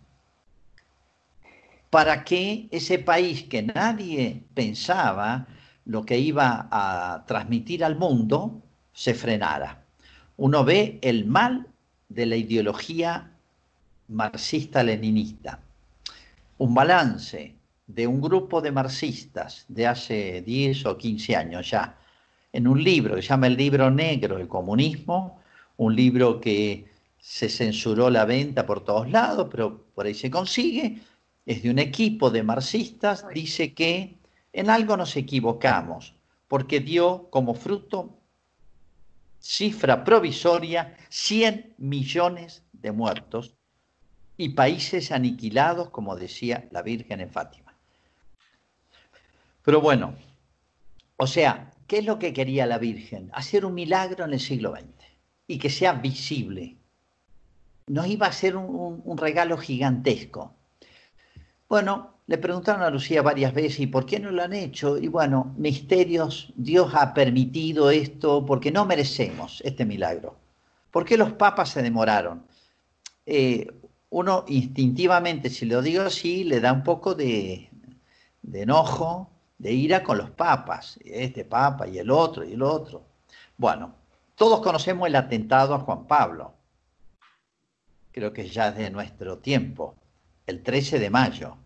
para que ese país que nadie pensaba lo que iba a transmitir al mundo, se frenara. Uno ve el mal de la ideología marxista-leninista. Un balance de un grupo de marxistas de hace 10 o 15 años ya, en un libro que se llama El libro negro del comunismo, un libro que se censuró la venta por todos lados, pero por ahí se consigue, es de un equipo de marxistas, dice que en algo nos equivocamos, porque dio como fruto cifra provisoria, 100 millones de muertos y países aniquilados, como decía la Virgen en Fátima. Pero bueno, o sea, ¿qué es lo que quería la Virgen? Hacer un milagro en el siglo XX y que sea visible. Nos iba a ser un, regalo gigantesco. Bueno, le preguntaron a Lucía varias veces, ¿y por qué no lo han hecho? Y bueno, misterios, Dios ha permitido esto porque no merecemos este milagro. ¿Por qué los papas se demoraron? Eh, uno instintivamente, si lo digo así, le da un poco de, de enojo, de ira con los papas, este papa y el otro y el otro. Bueno, todos conocemos el atentado a Juan Pablo, creo que ya es de nuestro tiempo, el 13 de mayo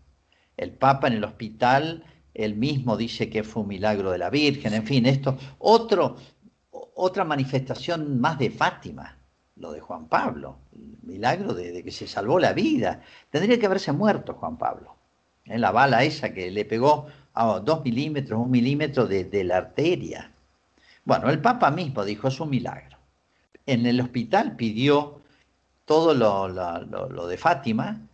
el Papa en el hospital, él mismo dice que fue un milagro de la Virgen, en fin, esto, otra manifestación más de Fátima, lo de Juan Pablo, el milagro de, que se salvó la vida. Tendría que haberse muerto Juan Pablo. en La bala esa que le pegó a dos milímetros, un milímetro de, la arteria. Bueno, el Papa mismo dijo, es un milagro. En el hospital pidió todo lo de Fátima,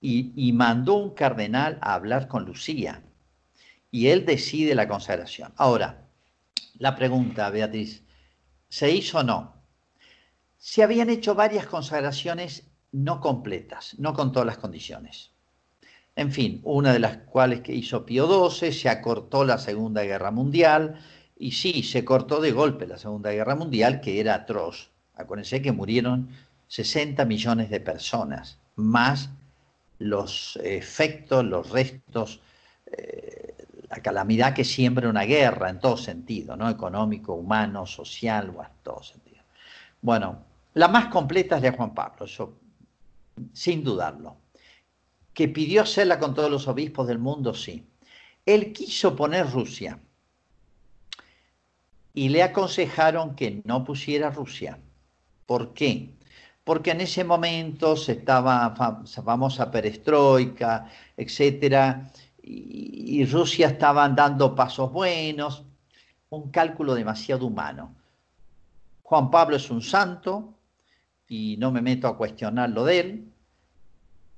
y, mandó un cardenal a hablar con Lucía. Y él decide la consagración. Ahora, la pregunta, Beatriz, ¿se hizo o no? Se habían hecho varias consagraciones no completas, no con todas las condiciones. En fin, una de las cuales que hizo Pío XII, se acortó la Segunda Guerra Mundial, y sí, se cortó de golpe la Segunda Guerra Mundial, que era atroz. Acuérdense que murieron 60 millones de personas, más los efectos, los restos, eh, la calamidad que siembra una guerra en todo sentido, ¿no? Económico, humano, social, en todo sentido. Bueno, la más completa es de Juan Pablo, eso sin dudarlo. Que pidió hacerla con todos los obispos del mundo, sí. Él quiso poner Rusia y le aconsejaron que no pusiera Rusia. ¿Por qué? porque en ese momento se estaba famosa perestroika, etcétera, y, Rusia estaba dando pasos buenos, un cálculo demasiado humano. Juan Pablo es un santo y no me meto a cuestionarlo de él,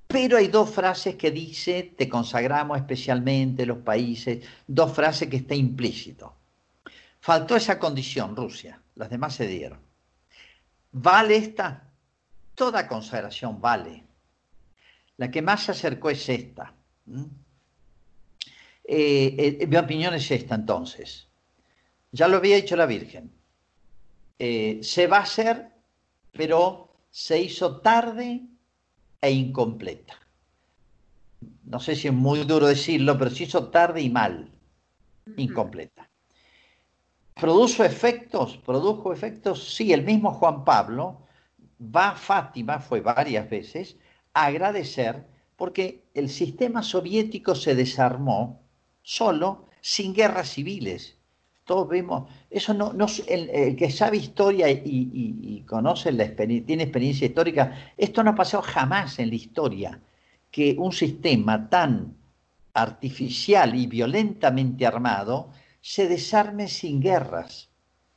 Pero hay dos frases que dice, te consagramos especialmente los países, dos frases que está implícito. Faltó esa condición, Rusia, las demás se dieron. ¿Vale esta? Toda consagración vale. La que más se acercó es esta. Eh, eh, mi opinión es esta entonces. Ya lo había dicho la Virgen. Eh, se va a hacer, pero se hizo tarde e incompleta. No sé si es muy duro decirlo, pero se hizo tarde y mal, incompleta. ¿Produjo efectos? ¿Produjo efectos? Sí, el mismo Juan Pablo va a Fátima, fue varias veces, a agradecer porque el sistema soviético se desarmó solo, sin guerras civiles. Todos vemos, eso no, no el, que sabe historia y, conoce la experiencia, tiene experiencia histórica, esto no ha pasado jamás en la historia, que un sistema tan artificial y violentamente armado se desarme sin guerras.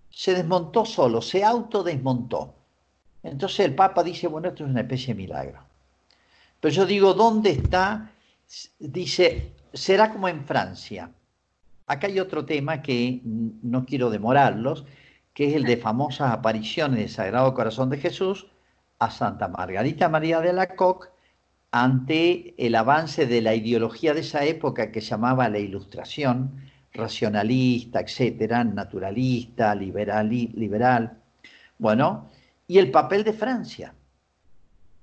Se desmontó solo, se autodesmontó. Entonces el Papa dice, bueno, esto es una especie de milagro. Pero yo digo, ¿dónde está? Dice, será como en Francia. Acá hay otro tema que no quiero demorarlos, que es el de famosas apariciones del Sagrado Corazón de Jesús a Santa Margarita María de la Coque ante el avance de la ideología de esa época que llamaba la Ilustración, racionalista, etcétera, naturalista, liberal, liberal. Bueno, y el papel de Francia.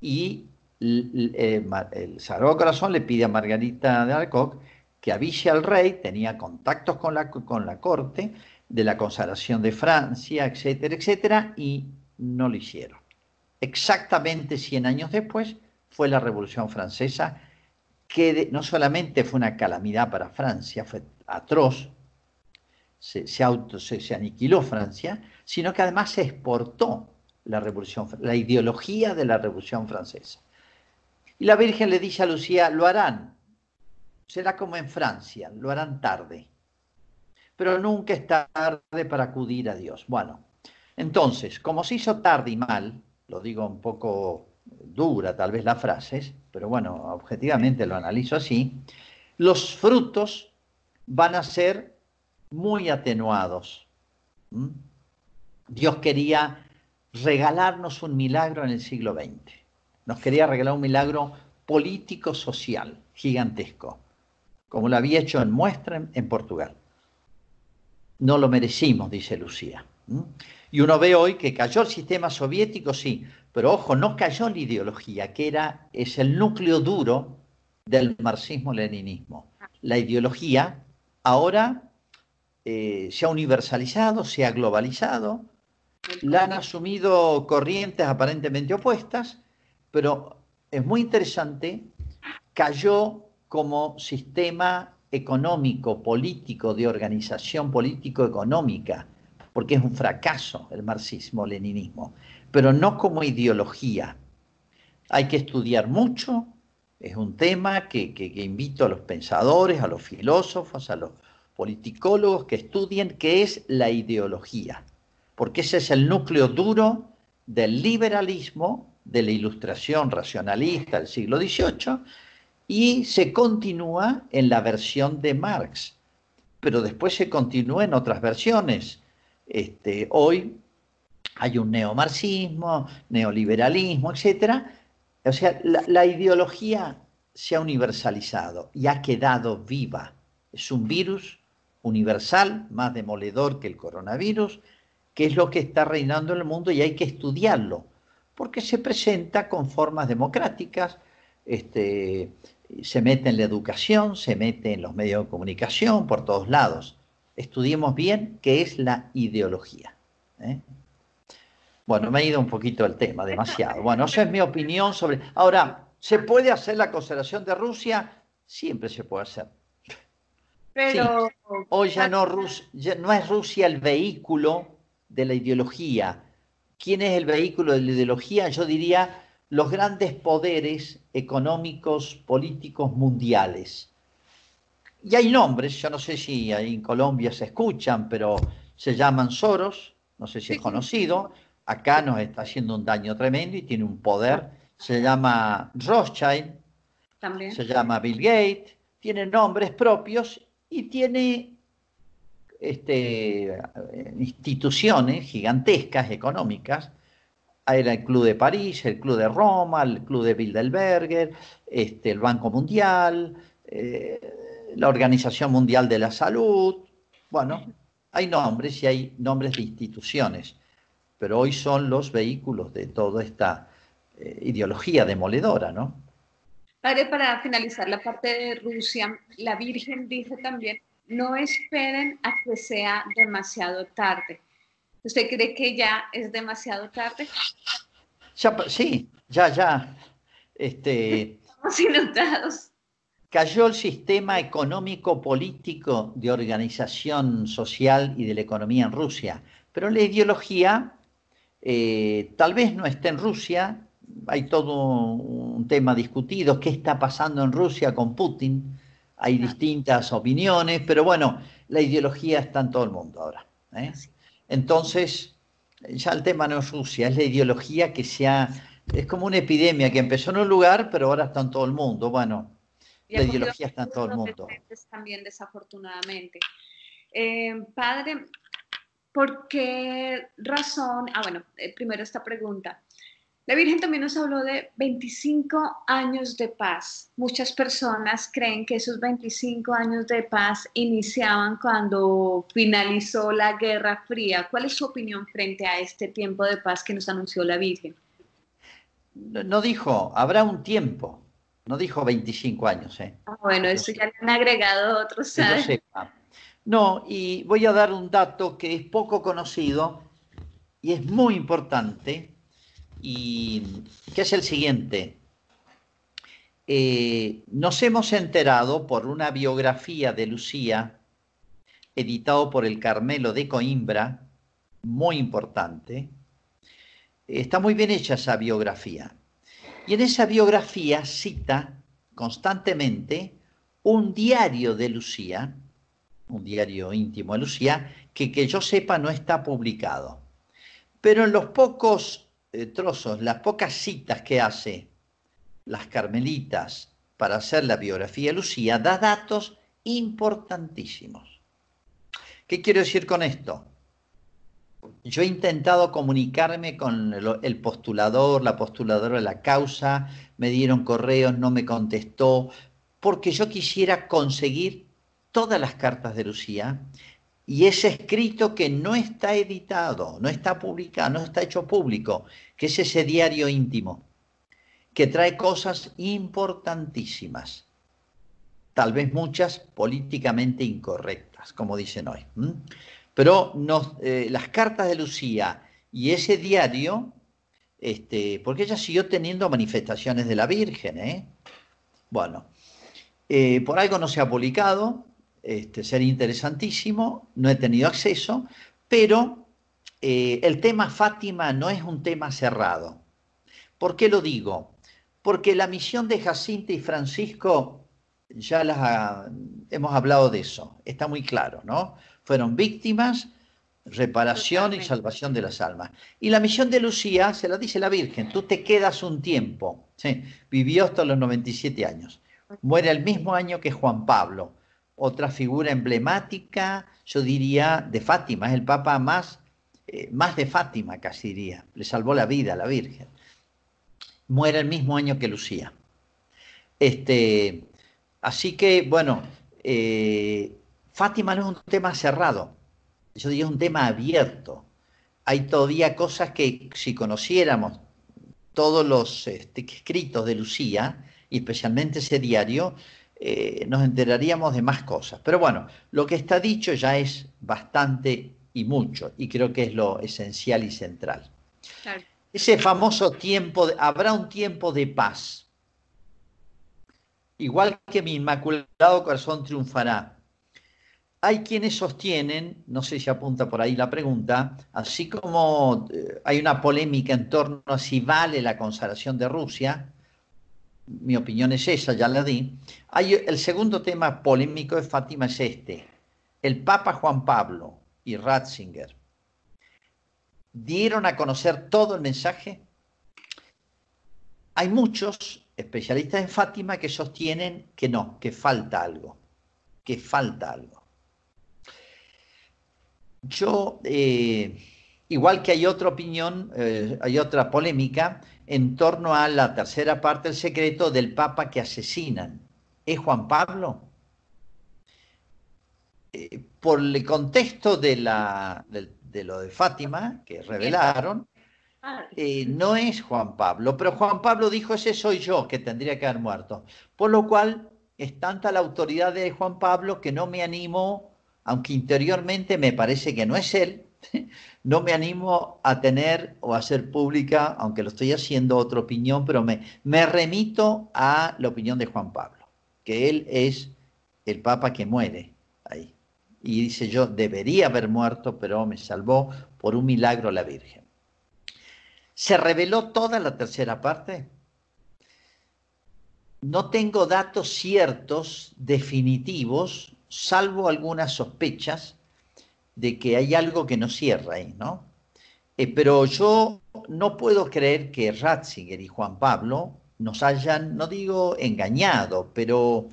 Y eh, el Sagrado Corazón le pide a Margarita de Alcock que avise al rey, tenía contactos con la, con la corte de la consagración de Francia, etcétera, etcétera, y no lo hicieron. Exactamente 100 años después fue la Revolución Francesa, que no solamente fue una calamidad para Francia, fue atroz, se, auto, se aniquiló Francia, sino que además se exportó la revolución, la ideología de la Revolución Francesa. Y la Virgen le dice a Lucía, lo harán, será como en Francia, lo harán tarde, pero nunca es tarde para acudir a Dios. Bueno, entonces, como se hizo tarde y mal, lo digo un poco dura tal vez las frases, pero bueno, objetivamente lo analizo así, los frutos van a ser muy atenuados. Dios quería regalarnos un milagro en el siglo XX. Nos quería regalar un milagro político-social gigantesco, como lo había hecho en Muestra en, Portugal. No lo merecimos, dice Lucía. Y uno ve hoy que cayó el sistema soviético, sí, pero ojo, no cayó la ideología, que era, es el núcleo duro del marxismo-leninismo. La ideología ahora eh, se ha universalizado, se ha globalizado, la han asumido corrientes aparentemente opuestas, pero es muy interesante, cayó como sistema económico, político, de organización político-económica, porque es un fracaso el marxismo-leninismo, pero no como ideología. Hay que estudiar mucho, es un tema que, invito a los pensadores, a los filósofos, a los politicólogos que estudien qué es la ideología porque ese es el núcleo duro del liberalismo, de la ilustración racionalista del siglo XVIII, y se continúa en la versión de Marx, pero después se continúa en otras versiones. Este, hoy hay un neomarxismo, neoliberalismo, etc. O sea, la, ideología se ha universalizado y ha quedado viva. Es un virus universal, más demoledor que el coronavirus, qué es lo que está reinando en el mundo y hay que estudiarlo, porque se presenta con formas democráticas, este, se mete en la educación, se mete en los medios de comunicación, por todos lados. Estudiemos bien qué es la ideología. ¿eh? Bueno, me ha ido un poquito el tema, demasiado. Bueno, esa es mi opinión sobre... Ahora, ¿se puede hacer la consideración de Rusia? Siempre se puede hacer. Pero... Hoy ya no, ya no es Rusia el vehículo de la ideología. ¿Quién es el vehículo de la ideología? Yo diría los grandes poderes económicos, políticos mundiales. Y hay nombres, yo no sé si en Colombia se escuchan, pero se llaman Soros, no sé si es conocido, acá nos está haciendo un daño tremendo y tiene un poder, se llama Rothschild, También. Se llama Bill Gates, tiene nombres propios y tiene este, instituciones gigantescas económicas. Era el Club de París, el Club de Roma, el Club de Bilderberger, este, el Banco Mundial, eh, la Organización Mundial de la Salud. Bueno, hay nombres y hay nombres de instituciones, pero hoy son los vehículos de toda esta eh, ideología demoledora, ¿no? Padre, para finalizar la parte de Rusia, la Virgen dijo también, no esperen a que sea demasiado tarde. ¿Usted cree que ya es demasiado tarde? sí, ya, ya. Este, Estamos inundados. Cayó el sistema económico político de organización social y de la economía en Rusia, pero la ideología eh, tal vez no esté en Rusia, hay todo un tema discutido, qué está pasando en Rusia con Putin, hay distintas opiniones, pero bueno, la ideología está en todo el mundo ahora. ¿eh? Entonces, ya el tema no es Rusia, es la ideología que se ha... Es como una epidemia que empezó en un lugar, pero ahora está en todo el mundo. Bueno, la ideología está en todo el mundo. También, desafortunadamente. Eh, padre, ¿por qué razón? Ah, bueno, eh, primero esta pregunta. La Virgen también nos habló de 25 años de paz. Muchas personas creen que esos 25 años de paz iniciaban cuando finalizó la Guerra Fría. ¿Cuál es su opinión frente a este tiempo de paz que nos anunció la Virgen? No dijo, habrá un tiempo. No dijo 25 años. ¿eh? Ah, bueno, eso ya le han agregado otros. ¿sabes? No, y voy a dar un dato que es poco conocido y es muy importante y que es el siguiente. Eh, nos hemos enterado por una biografía de Lucía, editado por el Carmelo de Coimbra, muy importante. Está muy bien hecha esa biografía. Y en esa biografía cita constantemente un diario de Lucía, un diario íntimo de Lucía, que que yo sepa no está publicado. Pero en los pocos eh, trozos, las pocas citas que hace las carmelitas para hacer la biografía de Lucía, da datos importantísimos. ¿Qué quiero decir con esto? Yo he intentado comunicarme con el postulador, la postuladora de la causa, me dieron correos, no me contestó, porque yo quisiera conseguir todas las cartas de Lucía y ese escrito que no está editado, no está publicado, no está hecho público, que es ese diario íntimo, que trae cosas importantísimas, tal vez muchas políticamente incorrectas, como dicen hoy. Pero eh, las cartas de Lucía y ese diario, este, porque ella siguió teniendo manifestaciones de la Virgen, ¿eh? Bueno, eh, por algo no se ha publicado, este, sería interesantísimo, no he tenido acceso, pero eh, el tema Fátima no es un tema cerrado. ¿Por qué lo digo? Porque la misión de Jacinta y Francisco, ya las hemos hablado de eso, está muy claro, ¿no? Fueron víctimas, reparación y salvación de las almas. Y la misión de Lucía, se la dice la Virgen, tú te quedas un tiempo, vivió hasta los 97 años, muere el mismo año que Juan Pablo otra figura emblemática, yo diría, de Fátima, es el Papa más, eh, más de Fátima, casi diría, le salvó la vida a la Virgen. Muere el mismo año que Lucía. Este, así que, bueno, eh, Fátima no es un tema cerrado, yo diría un tema abierto. Hay todavía cosas que si conociéramos todos los este, escritos de Lucía, y especialmente ese diario, eh, nos enteraríamos de más cosas. Pero bueno, lo que está dicho ya es bastante y mucho, y creo que es lo esencial y central. Ese famoso tiempo, habrá un tiempo de paz. Igual que mi inmaculado corazón triunfará. Hay quienes sostienen, no sé si apunta por ahí la pregunta, así como eh, hay una polémica en torno a si vale la consagración de Rusia, mi opinión es esa, ya la di. Hay, el segundo tema polémico de Fátima es este. El Papa Juan Pablo y Ratzinger dieron a conocer todo el mensaje. Hay muchos especialistas en Fátima que sostienen que no, que falta algo, que falta algo. Yo, eh, igual que hay otra opinión, eh, hay otra polémica en torno a la tercera parte del secreto del Papa que asesinan. ¿Es Juan Pablo? Eh, por el contexto de, la, de, lo de Fátima, que revelaron, no es Juan Pablo, pero Juan Pablo dijo, ese soy yo que tendría que haber muerto. Por lo cual es tanta la autoridad de Juan Pablo que no me animo aunque interiormente me parece que no es él, no me animo a tener o a hacer pública, aunque lo estoy haciendo, otra opinión, pero me, me remito a la opinión de Juan Pablo, que él es el Papa que muere ahí. Y dice yo, debería haber muerto, pero me salvó por un milagro la Virgen. ¿Se reveló toda la tercera parte? No tengo datos ciertos, definitivos, salvo algunas sospechas de que hay algo que no cierra ahí, ¿no? Eh, pero yo no puedo creer que Ratzinger y Juan Pablo nos hayan, no digo engañado, pero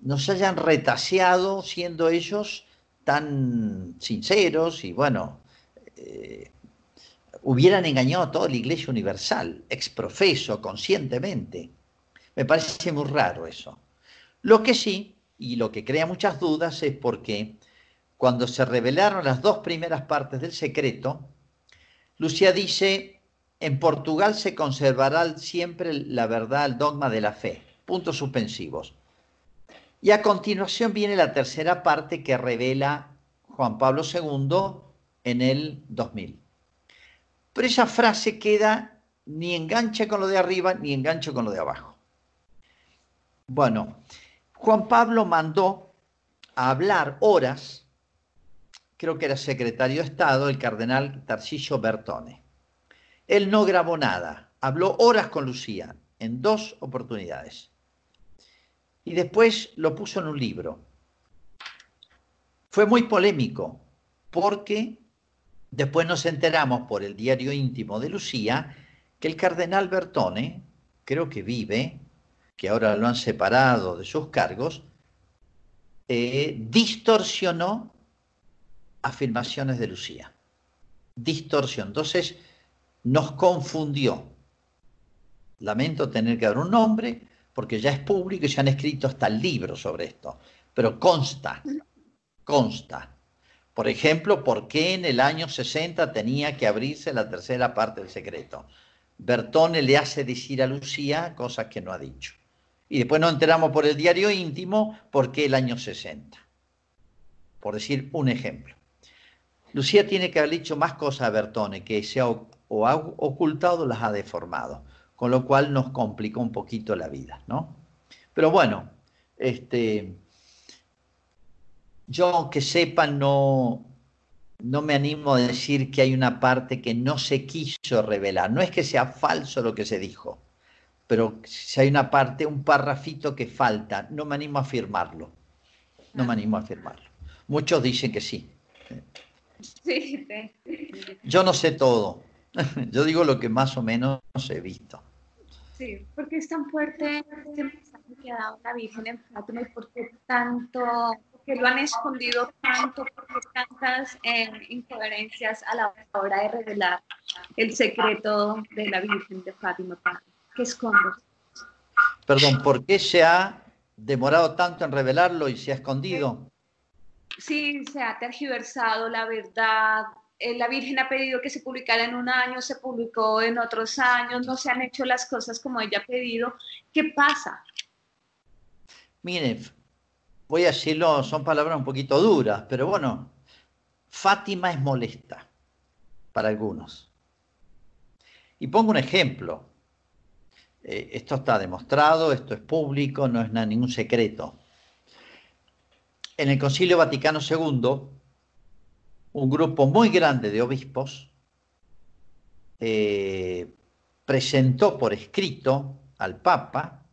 nos hayan retaseado siendo ellos tan sinceros y bueno, eh, hubieran engañado a toda la Iglesia Universal, exprofeso, conscientemente. Me parece muy raro eso. Lo que sí y lo que crea muchas dudas es porque cuando se revelaron las dos primeras partes del secreto, Lucía dice, en Portugal se conservará siempre la verdad, el dogma de la fe. Puntos suspensivos. Y a continuación viene la tercera parte que revela Juan Pablo II en el 2000. Pero esa frase queda ni engancha con lo de arriba ni engancha con lo de abajo. Bueno, Juan Pablo mandó a hablar horas, creo que era secretario de Estado, el cardenal Tarcisio Bertone. Él no grabó nada, habló horas con Lucía en dos oportunidades. Y después lo puso en un libro. Fue muy polémico porque después nos enteramos por el diario íntimo de Lucía que el cardenal Bertone, creo que vive, que ahora lo han separado de sus cargos, eh, distorsionó afirmaciones de Lucía. Distorsión. Entonces, nos confundió. Lamento tener que dar un nombre, porque ya es público y se han escrito hasta libros sobre esto, pero consta, consta. Por ejemplo, ¿por qué en el año 60 tenía que abrirse la tercera parte del secreto? Bertone le hace decir a Lucía cosas que no ha dicho. Y después nos enteramos por el diario íntimo por qué el año 60. Por decir un ejemplo. Lucía tiene que haber dicho más cosas a Bertone, que se ha, o ha ocultado o las ha deformado, con lo cual nos complicó un poquito la vida, ¿no? Pero bueno, este, yo que sepa no, no me animo a decir que hay una parte que no se quiso revelar. No es que sea falso lo que se dijo, pero si hay una parte, un parrafito que falta, no me animo a afirmarlo. No me animo a afirmarlo. Muchos dicen que sí. Sí, Yo no sé todo. Yo digo lo que más o menos he visto. Sí, porque es tan fuerte este mensaje que ha dado la Virgen en Fátima y por qué tanto, porque lo han escondido tanto, porque tantas eh, incoherencias a la hora de revelar el secreto de la Virgen de Fátima. ¿Qué esconde? Perdón, ¿por qué se ha demorado tanto en revelarlo y se ha escondido? Sí, se ha tergiversado la verdad. Eh, la Virgen ha pedido que se publicara en un año, se publicó en otros años, no se han hecho las cosas como ella ha pedido. ¿Qué pasa? Miren, voy a decirlo, son palabras un poquito duras, pero bueno, Fátima es molesta para algunos. Y pongo un ejemplo. Eh, esto está demostrado, esto es público, no es ningún secreto. En el Concilio Vaticano II, un grupo muy grande de obispos eh, presentó por escrito al Papa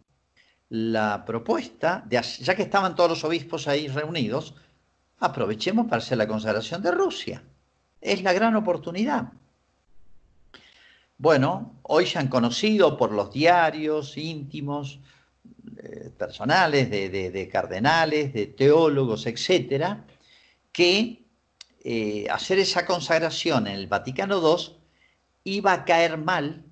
la propuesta, de, ya que estaban todos los obispos ahí reunidos, aprovechemos para hacer la consagración de Rusia. Es la gran oportunidad. Bueno, hoy se han conocido por los diarios íntimos, eh, personales, de, cardenales, de teólogos, etcétera, que eh, hacer esa consagración en el Vaticano II iba a caer mal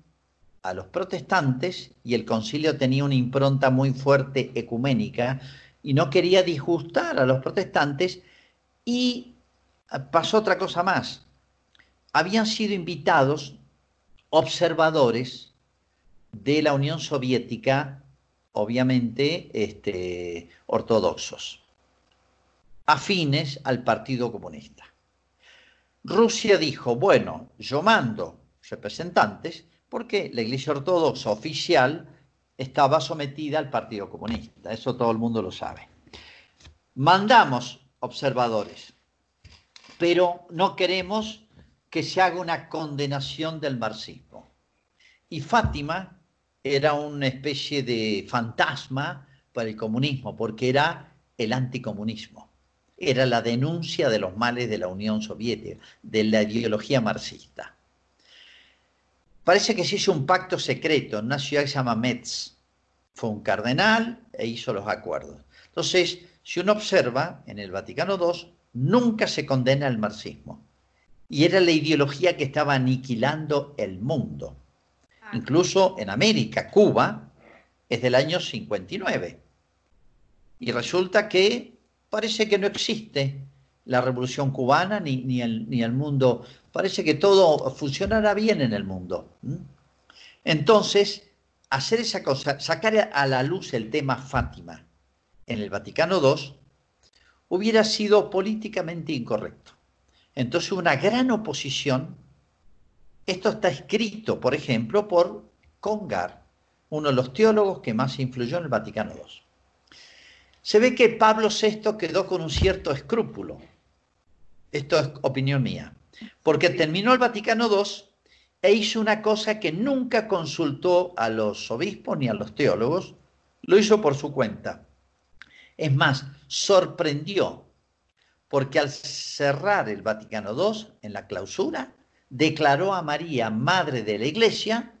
a los protestantes y el concilio tenía una impronta muy fuerte ecuménica y no quería disgustar a los protestantes y pasó otra cosa más. Habían sido invitados observadores de la Unión Soviética, obviamente este, ortodoxos, afines al Partido Comunista. Rusia dijo, bueno, yo mando representantes porque la Iglesia Ortodoxa oficial estaba sometida al Partido Comunista, eso todo el mundo lo sabe. Mandamos observadores, pero no queremos que se haga una condenación del marxismo. Y Fátima era una especie de fantasma para el comunismo, porque era el anticomunismo, era la denuncia de los males de la Unión Soviética, de la ideología marxista. Parece que se hizo un pacto secreto en una ciudad que se llama Metz. Fue un cardenal e hizo los acuerdos. Entonces, si uno observa, en el Vaticano II nunca se condena el marxismo. Y era la ideología que estaba aniquilando el mundo. Incluso en América, Cuba es del año 59. Y resulta que parece que no existe la revolución cubana ni, ni, el, ni el mundo parece que todo funcionará bien en el mundo. Entonces, hacer esa cosa, sacar a la luz el tema Fátima en el Vaticano II, hubiera sido políticamente incorrecto. Entonces, una gran oposición. Esto está escrito, por ejemplo, por Congar, uno de los teólogos que más influyó en el Vaticano II. Se ve que Pablo VI quedó con un cierto escrúpulo. Esto es opinión mía porque terminó el Vaticano II e hizo una cosa que nunca consultó a los obispos ni a los teólogos, lo hizo por su cuenta. Es más, sorprendió, porque al cerrar el Vaticano II, en la clausura, declaró a María madre de la Iglesia,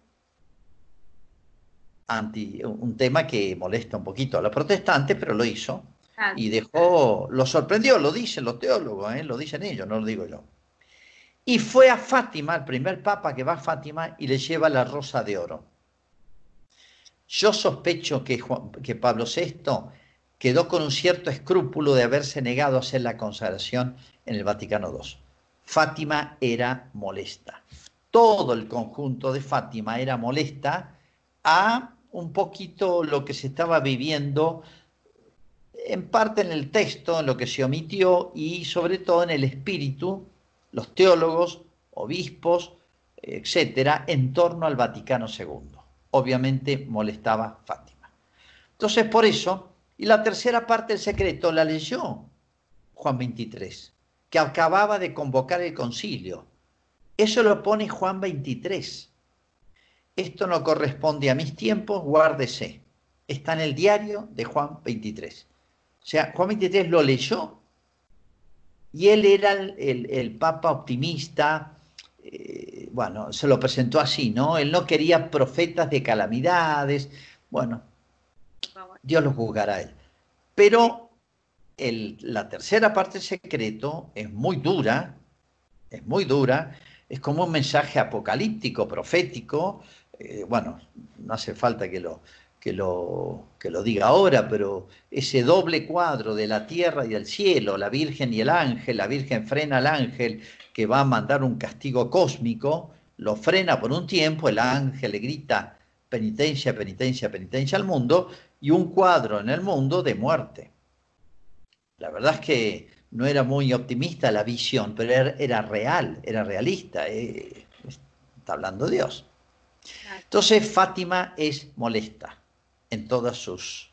anti, un tema que molesta un poquito a los protestantes, pero lo hizo, y dejó, lo sorprendió, lo dicen los teólogos, ¿eh? lo dicen ellos, no lo digo yo. Y fue a Fátima, el primer papa que va a Fátima, y le lleva la rosa de oro. Yo sospecho que, que Pablo VI quedó con un cierto escrúpulo de haberse negado a hacer la consagración en el Vaticano II. Fátima era molesta. Todo el conjunto de Fátima era molesta a un poquito lo que se estaba viviendo, en parte en el texto, en lo que se omitió y sobre todo en el espíritu los teólogos, obispos, etcétera, en torno al Vaticano II. Obviamente molestaba Fátima. Entonces, por eso, y la tercera parte del secreto la leyó Juan 23, que acababa de convocar el concilio. Eso lo pone Juan 23. Esto no corresponde a mis tiempos, guárdese. Está en el diario de Juan 23. O sea, Juan 23 lo leyó y él era el, papa optimista, eh, bueno, se lo presentó así, ¿no? Él no quería profetas de calamidades, bueno, Dios lo juzgará a él. Pero la tercera parte secreto es muy dura, es muy dura, es como un mensaje apocalíptico, profético, eh, bueno, no hace falta que lo, que lo, que lo diga ahora, pero ese doble cuadro de la tierra y del cielo, la Virgen y el ángel, la Virgen frena al ángel que va a mandar un castigo cósmico, lo frena por un tiempo, el ángel le grita penitencia, penitencia, penitencia al mundo, y un cuadro en el mundo de muerte. La verdad es que no era muy optimista la visión, pero era, real, era realista, eh, está hablando Dios. Entonces Fátima es molesta en todas sus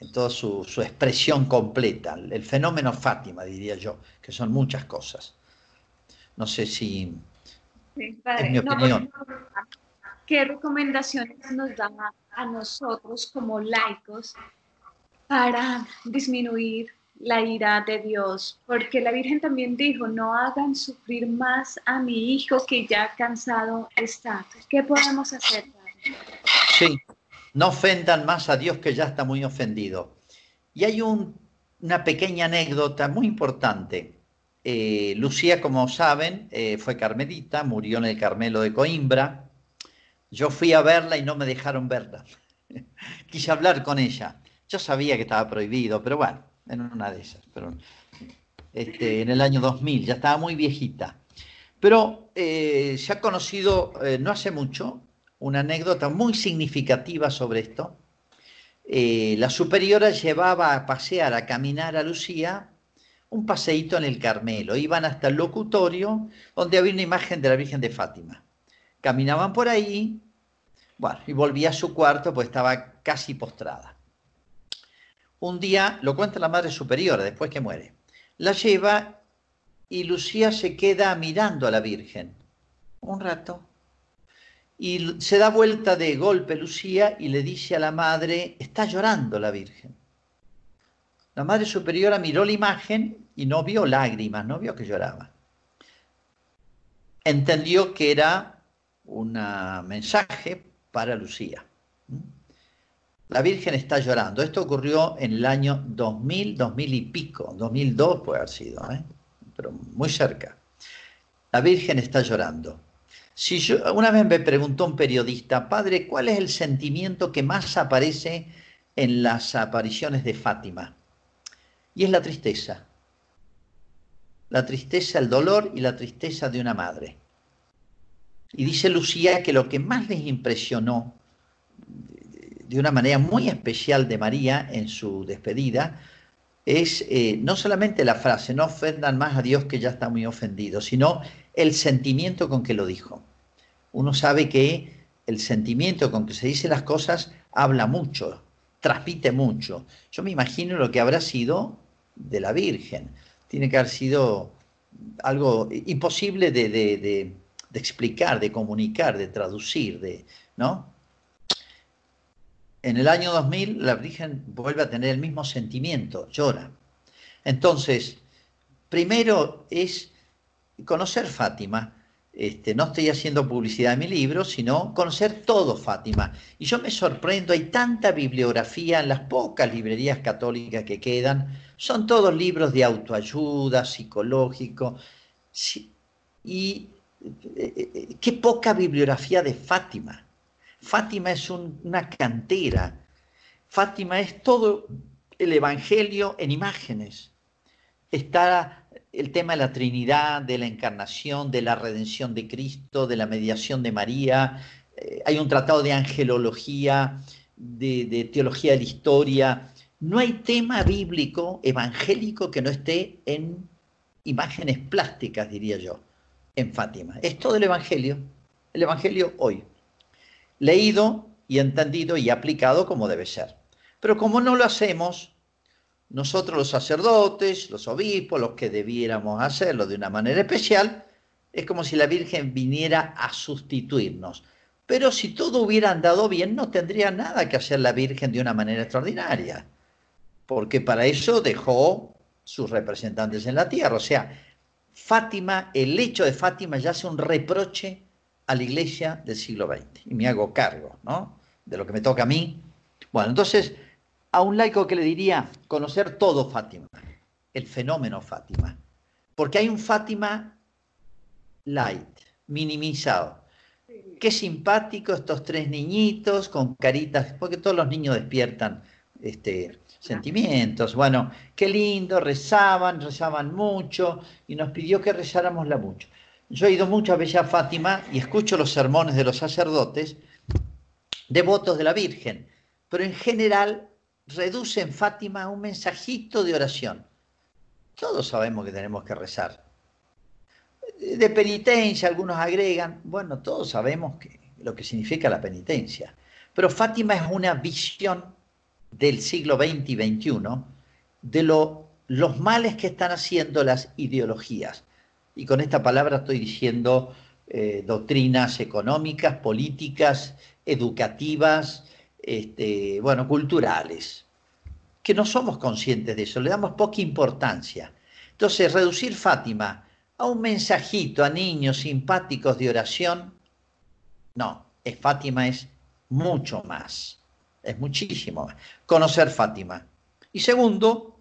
en toda su, expresión completa, el fenómeno Fátima, diría yo, que son muchas cosas. No sé si es mi opinión. ¿Qué recomendaciones nos da a nosotros como laicos para disminuir la ira de Dios, porque la Virgen también dijo, no hagan sufrir más a mi hijo que ya cansado está. ¿Qué podemos hacer? Sí, no ofendan más a Dios que ya está muy ofendido. Y hay una pequeña anécdota muy importante. Eh, Lucía, como saben, eh, fue carmelita, murió en el Carmelo de Coimbra. Yo fui a verla y no me dejaron verla. Quise hablar con ella. Yo sabía que estaba prohibido, pero bueno, en una de esas. Pero, este, en el año 2000, ya estaba muy viejita. Pero eh, se ha conocido no hace mucho una anécdota muy significativa sobre esto. la superiora llevaba a pasear, a caminar a Lucía un paseíto en el Carmelo. Iban hasta el locutorio donde había una imagen de la Virgen de Fátima. Caminaban por ahí, bueno, y volvía a su cuarto, pues estaba casi postrada. Un día, lo cuenta la Madre Superiora, después que muere, la lleva y Lucía se queda mirando a la Virgen un rato. Y se da vuelta de golpe Lucía y le dice a la madre, está llorando la Virgen. La Madre Superiora miró la imagen y no vio lágrimas, no vio que lloraba. Entendió que era un mensaje para Lucía. La Virgen está llorando. Esto ocurrió en el año 2000, 2000 y pico, 2002 puede haber sido, ¿eh? pero muy cerca. La Virgen está llorando. Si una vez me preguntó un periodista, padre, ¿cuál es el sentimiento que más aparece en las apariciones de Fátima? Y es la tristeza la tristeza, el dolor y la tristeza de una madre. Y dice Lucía que lo que más les impresionó de una manera muy especial de María en su despedida es eh, no solamente la frase, no ofendan más a Dios que ya está muy ofendido, sino el sentimiento con que lo dijo. Uno sabe que el sentimiento con que se dicen las cosas habla mucho, transmite mucho. Yo me imagino lo que habrá sido de la Virgen tiene que haber sido algo imposible de, explicar, de comunicar, de traducir, de, ¿no? En el año 2000 la Virgen vuelve a tener el mismo sentimiento, llora. Entonces, primero es conocer Fátima. Este, no estoy haciendo publicidad en mi libro, sino conocer todo Fátima. Y yo me sorprendo, hay tanta bibliografía en las pocas librerías católicas que quedan son todos libros de autoayuda, psicológico. Y eh, eh, qué poca bibliografía de Fátima. Fátima es una cantera. Fátima es todo el Evangelio en imágenes. Está el tema de la Trinidad, de la encarnación, de la redención de Cristo, de la mediación de María. Eh, hay un tratado de angelología, de teología de la historia, no hay tema bíblico, evangélico, que no esté en imágenes plásticas, diría yo, en Fátima. Es todo el Evangelio, el Evangelio hoy, leído y entendido y aplicado como debe ser. Pero como no lo hacemos, nosotros los sacerdotes, los obispos, los que debiéramos hacerlo de una manera especial, es como si la Virgen viniera a sustituirnos. Pero si todo hubiera andado bien, no tendría nada que hacer la Virgen de una manera extraordinaria porque para eso dejó sus representantes en la tierra. O sea, Fátima, el hecho de Fátima ya hace un reproche a la iglesia del siglo XX. Y me hago cargo, ¿no? De lo que me toca a mí. Bueno, entonces, a un laico que le diría conocer todo Fátima, el fenómeno Fátima. Porque hay un Fátima light, minimizado. Qué simpático estos tres niñitos con caritas, porque todos los niños despiertan este, sentimientos. Bueno, qué lindo, rezaban, rezaban mucho y nos pidió que rezáramos la mucho. Yo he ido muchas veces a Fátima y escucho los sermones de los sacerdotes devotos de la Virgen, pero en general reducen Fátima a un mensajito de oración. Todos sabemos que tenemos que rezar. De penitencia, algunos agregan, bueno, todos sabemos lo que significa la penitencia, pero Fátima es una visión del siglo XX y XXI de los males que están haciendo las ideologías. Y con esta palabra estoy diciendo eh, doctrinas económicas, políticas, educativas, este, bueno, culturales. que no somos conscientes de eso, le damos poca importancia. Entonces, reducir Fátima a un mensajito a niños simpáticos de oración, no, es Fátima es mucho más, es muchísimo más. Conocer Fátima. Y segundo,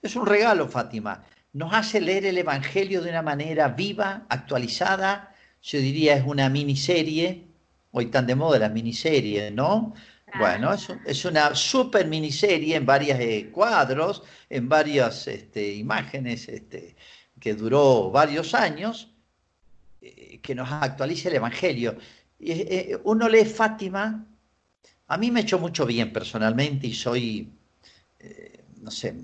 es un regalo Fátima, nos hace leer el Evangelio de una manera viva, actualizada, yo diría es una miniserie, hoy tan de moda las miniseries, ¿no? Bueno, es, una super miniserie en varios eh, cuadros, en varias este, imágenes, este, que duró varios años, eh, que nos actualiza el Evangelio. Eh, uno lee Fátima, a mí me echó mucho bien personalmente y soy, no sé,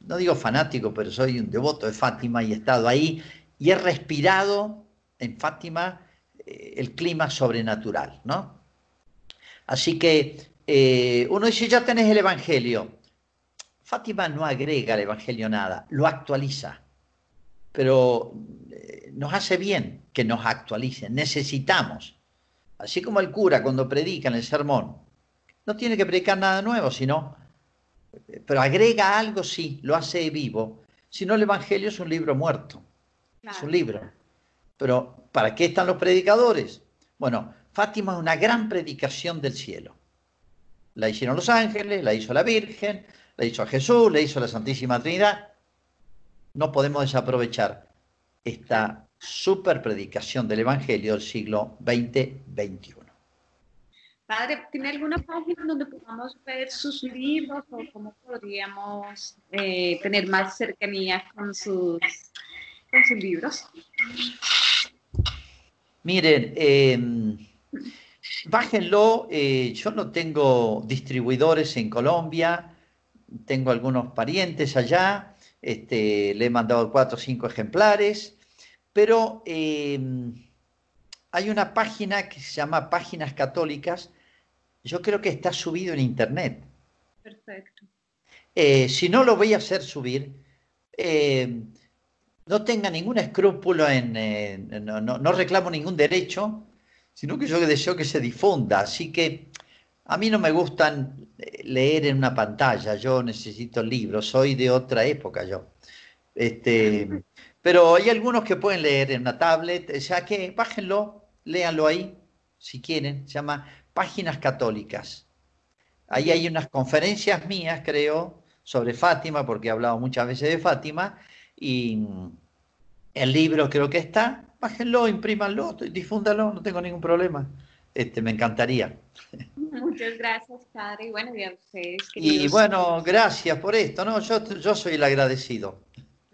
no digo fanático, pero soy un devoto de Fátima y he estado ahí y he respirado en Fátima el clima sobrenatural, ¿no? Así que eh, uno dice, ya tenés el Evangelio. Fátima no agrega al Evangelio nada, lo actualiza. Pero eh, nos hace bien que nos actualicen, necesitamos. Así como el cura cuando predica en el sermón, no tiene que predicar nada nuevo, sino, pero agrega algo, sí, lo hace vivo. Si no, el Evangelio es un libro muerto, es un libro. Pero ¿para qué están los predicadores? Bueno, Fátima es una gran predicación del cielo. La hicieron los ángeles, la hizo la Virgen, la hizo Jesús, la hizo la Santísima Trinidad. No podemos desaprovechar esta super predicación del Evangelio del siglo XX-XXI. Padre, ¿tiene alguna página donde podamos ver sus libros o cómo podríamos eh, tener más cercanía con sus, con sus libros? Miren, eh, Bájenlo, yo no tengo distribuidores en Colombia, tengo algunos parientes allá, este, le he mandado cuatro o cinco ejemplares, pero em, hay una página que se llama Páginas Católicas, yo creo que está subido en internet. Perfecto. Eh, si no lo voy a hacer subir, em, no tenga ningún escrúpulo en, no reclamo ningún derecho sino que yo deseo que se difunda. Así que a mí no me gustan eh, leer en una pantalla, yo necesito libros, soy de otra época yo. Este, pero hay algunos que pueden leer en una tablet, o sea que bájenlo, léanlo ahí, si quieren, se llama Páginas Católicas. Ahí hay unas conferencias mías, creo, sobre Fátima, porque he hablado muchas veces de Fátima, y el libro creo que está, bájenlo, imprímanlo, difúndalo, no tengo ningún problema. Este, me encantaría. Muchas gracias, padre. Y bueno, Y bueno, gracias por esto, ¿no? Yo, yo soy el agradecido.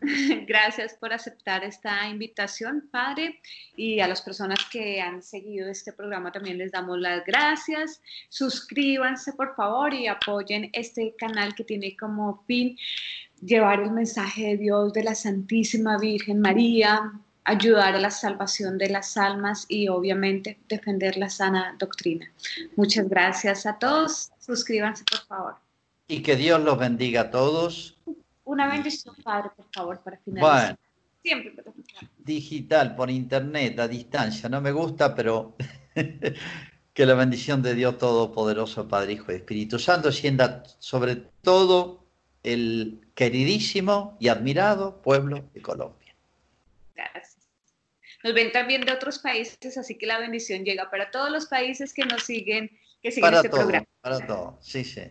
Gracias por aceptar esta invitación, padre. Y a las personas que han seguido este programa también les damos las gracias. Suscríbanse, por favor, y apoyen este canal que tiene como fin llevar el mensaje de Dios de la Santísima Virgen María, ayudar a la salvación de las almas y obviamente defender la sana doctrina. Muchas gracias a todos. Suscríbanse, por favor. Y que Dios los bendiga a todos. Una bendición, Padre, por favor, para finalizar. Bueno, Siempre. Digital, por internet, a distancia. No me gusta, pero que la bendición de Dios Todopoderoso, Padre, Hijo y Espíritu Santo, sienda sobre todo el queridísimo y admirado pueblo de Colombia. Gracias. Nos ven también de otros países, así que la bendición llega para todos los países que nos siguen, que siguen para este programa. Para todos, sí, sí.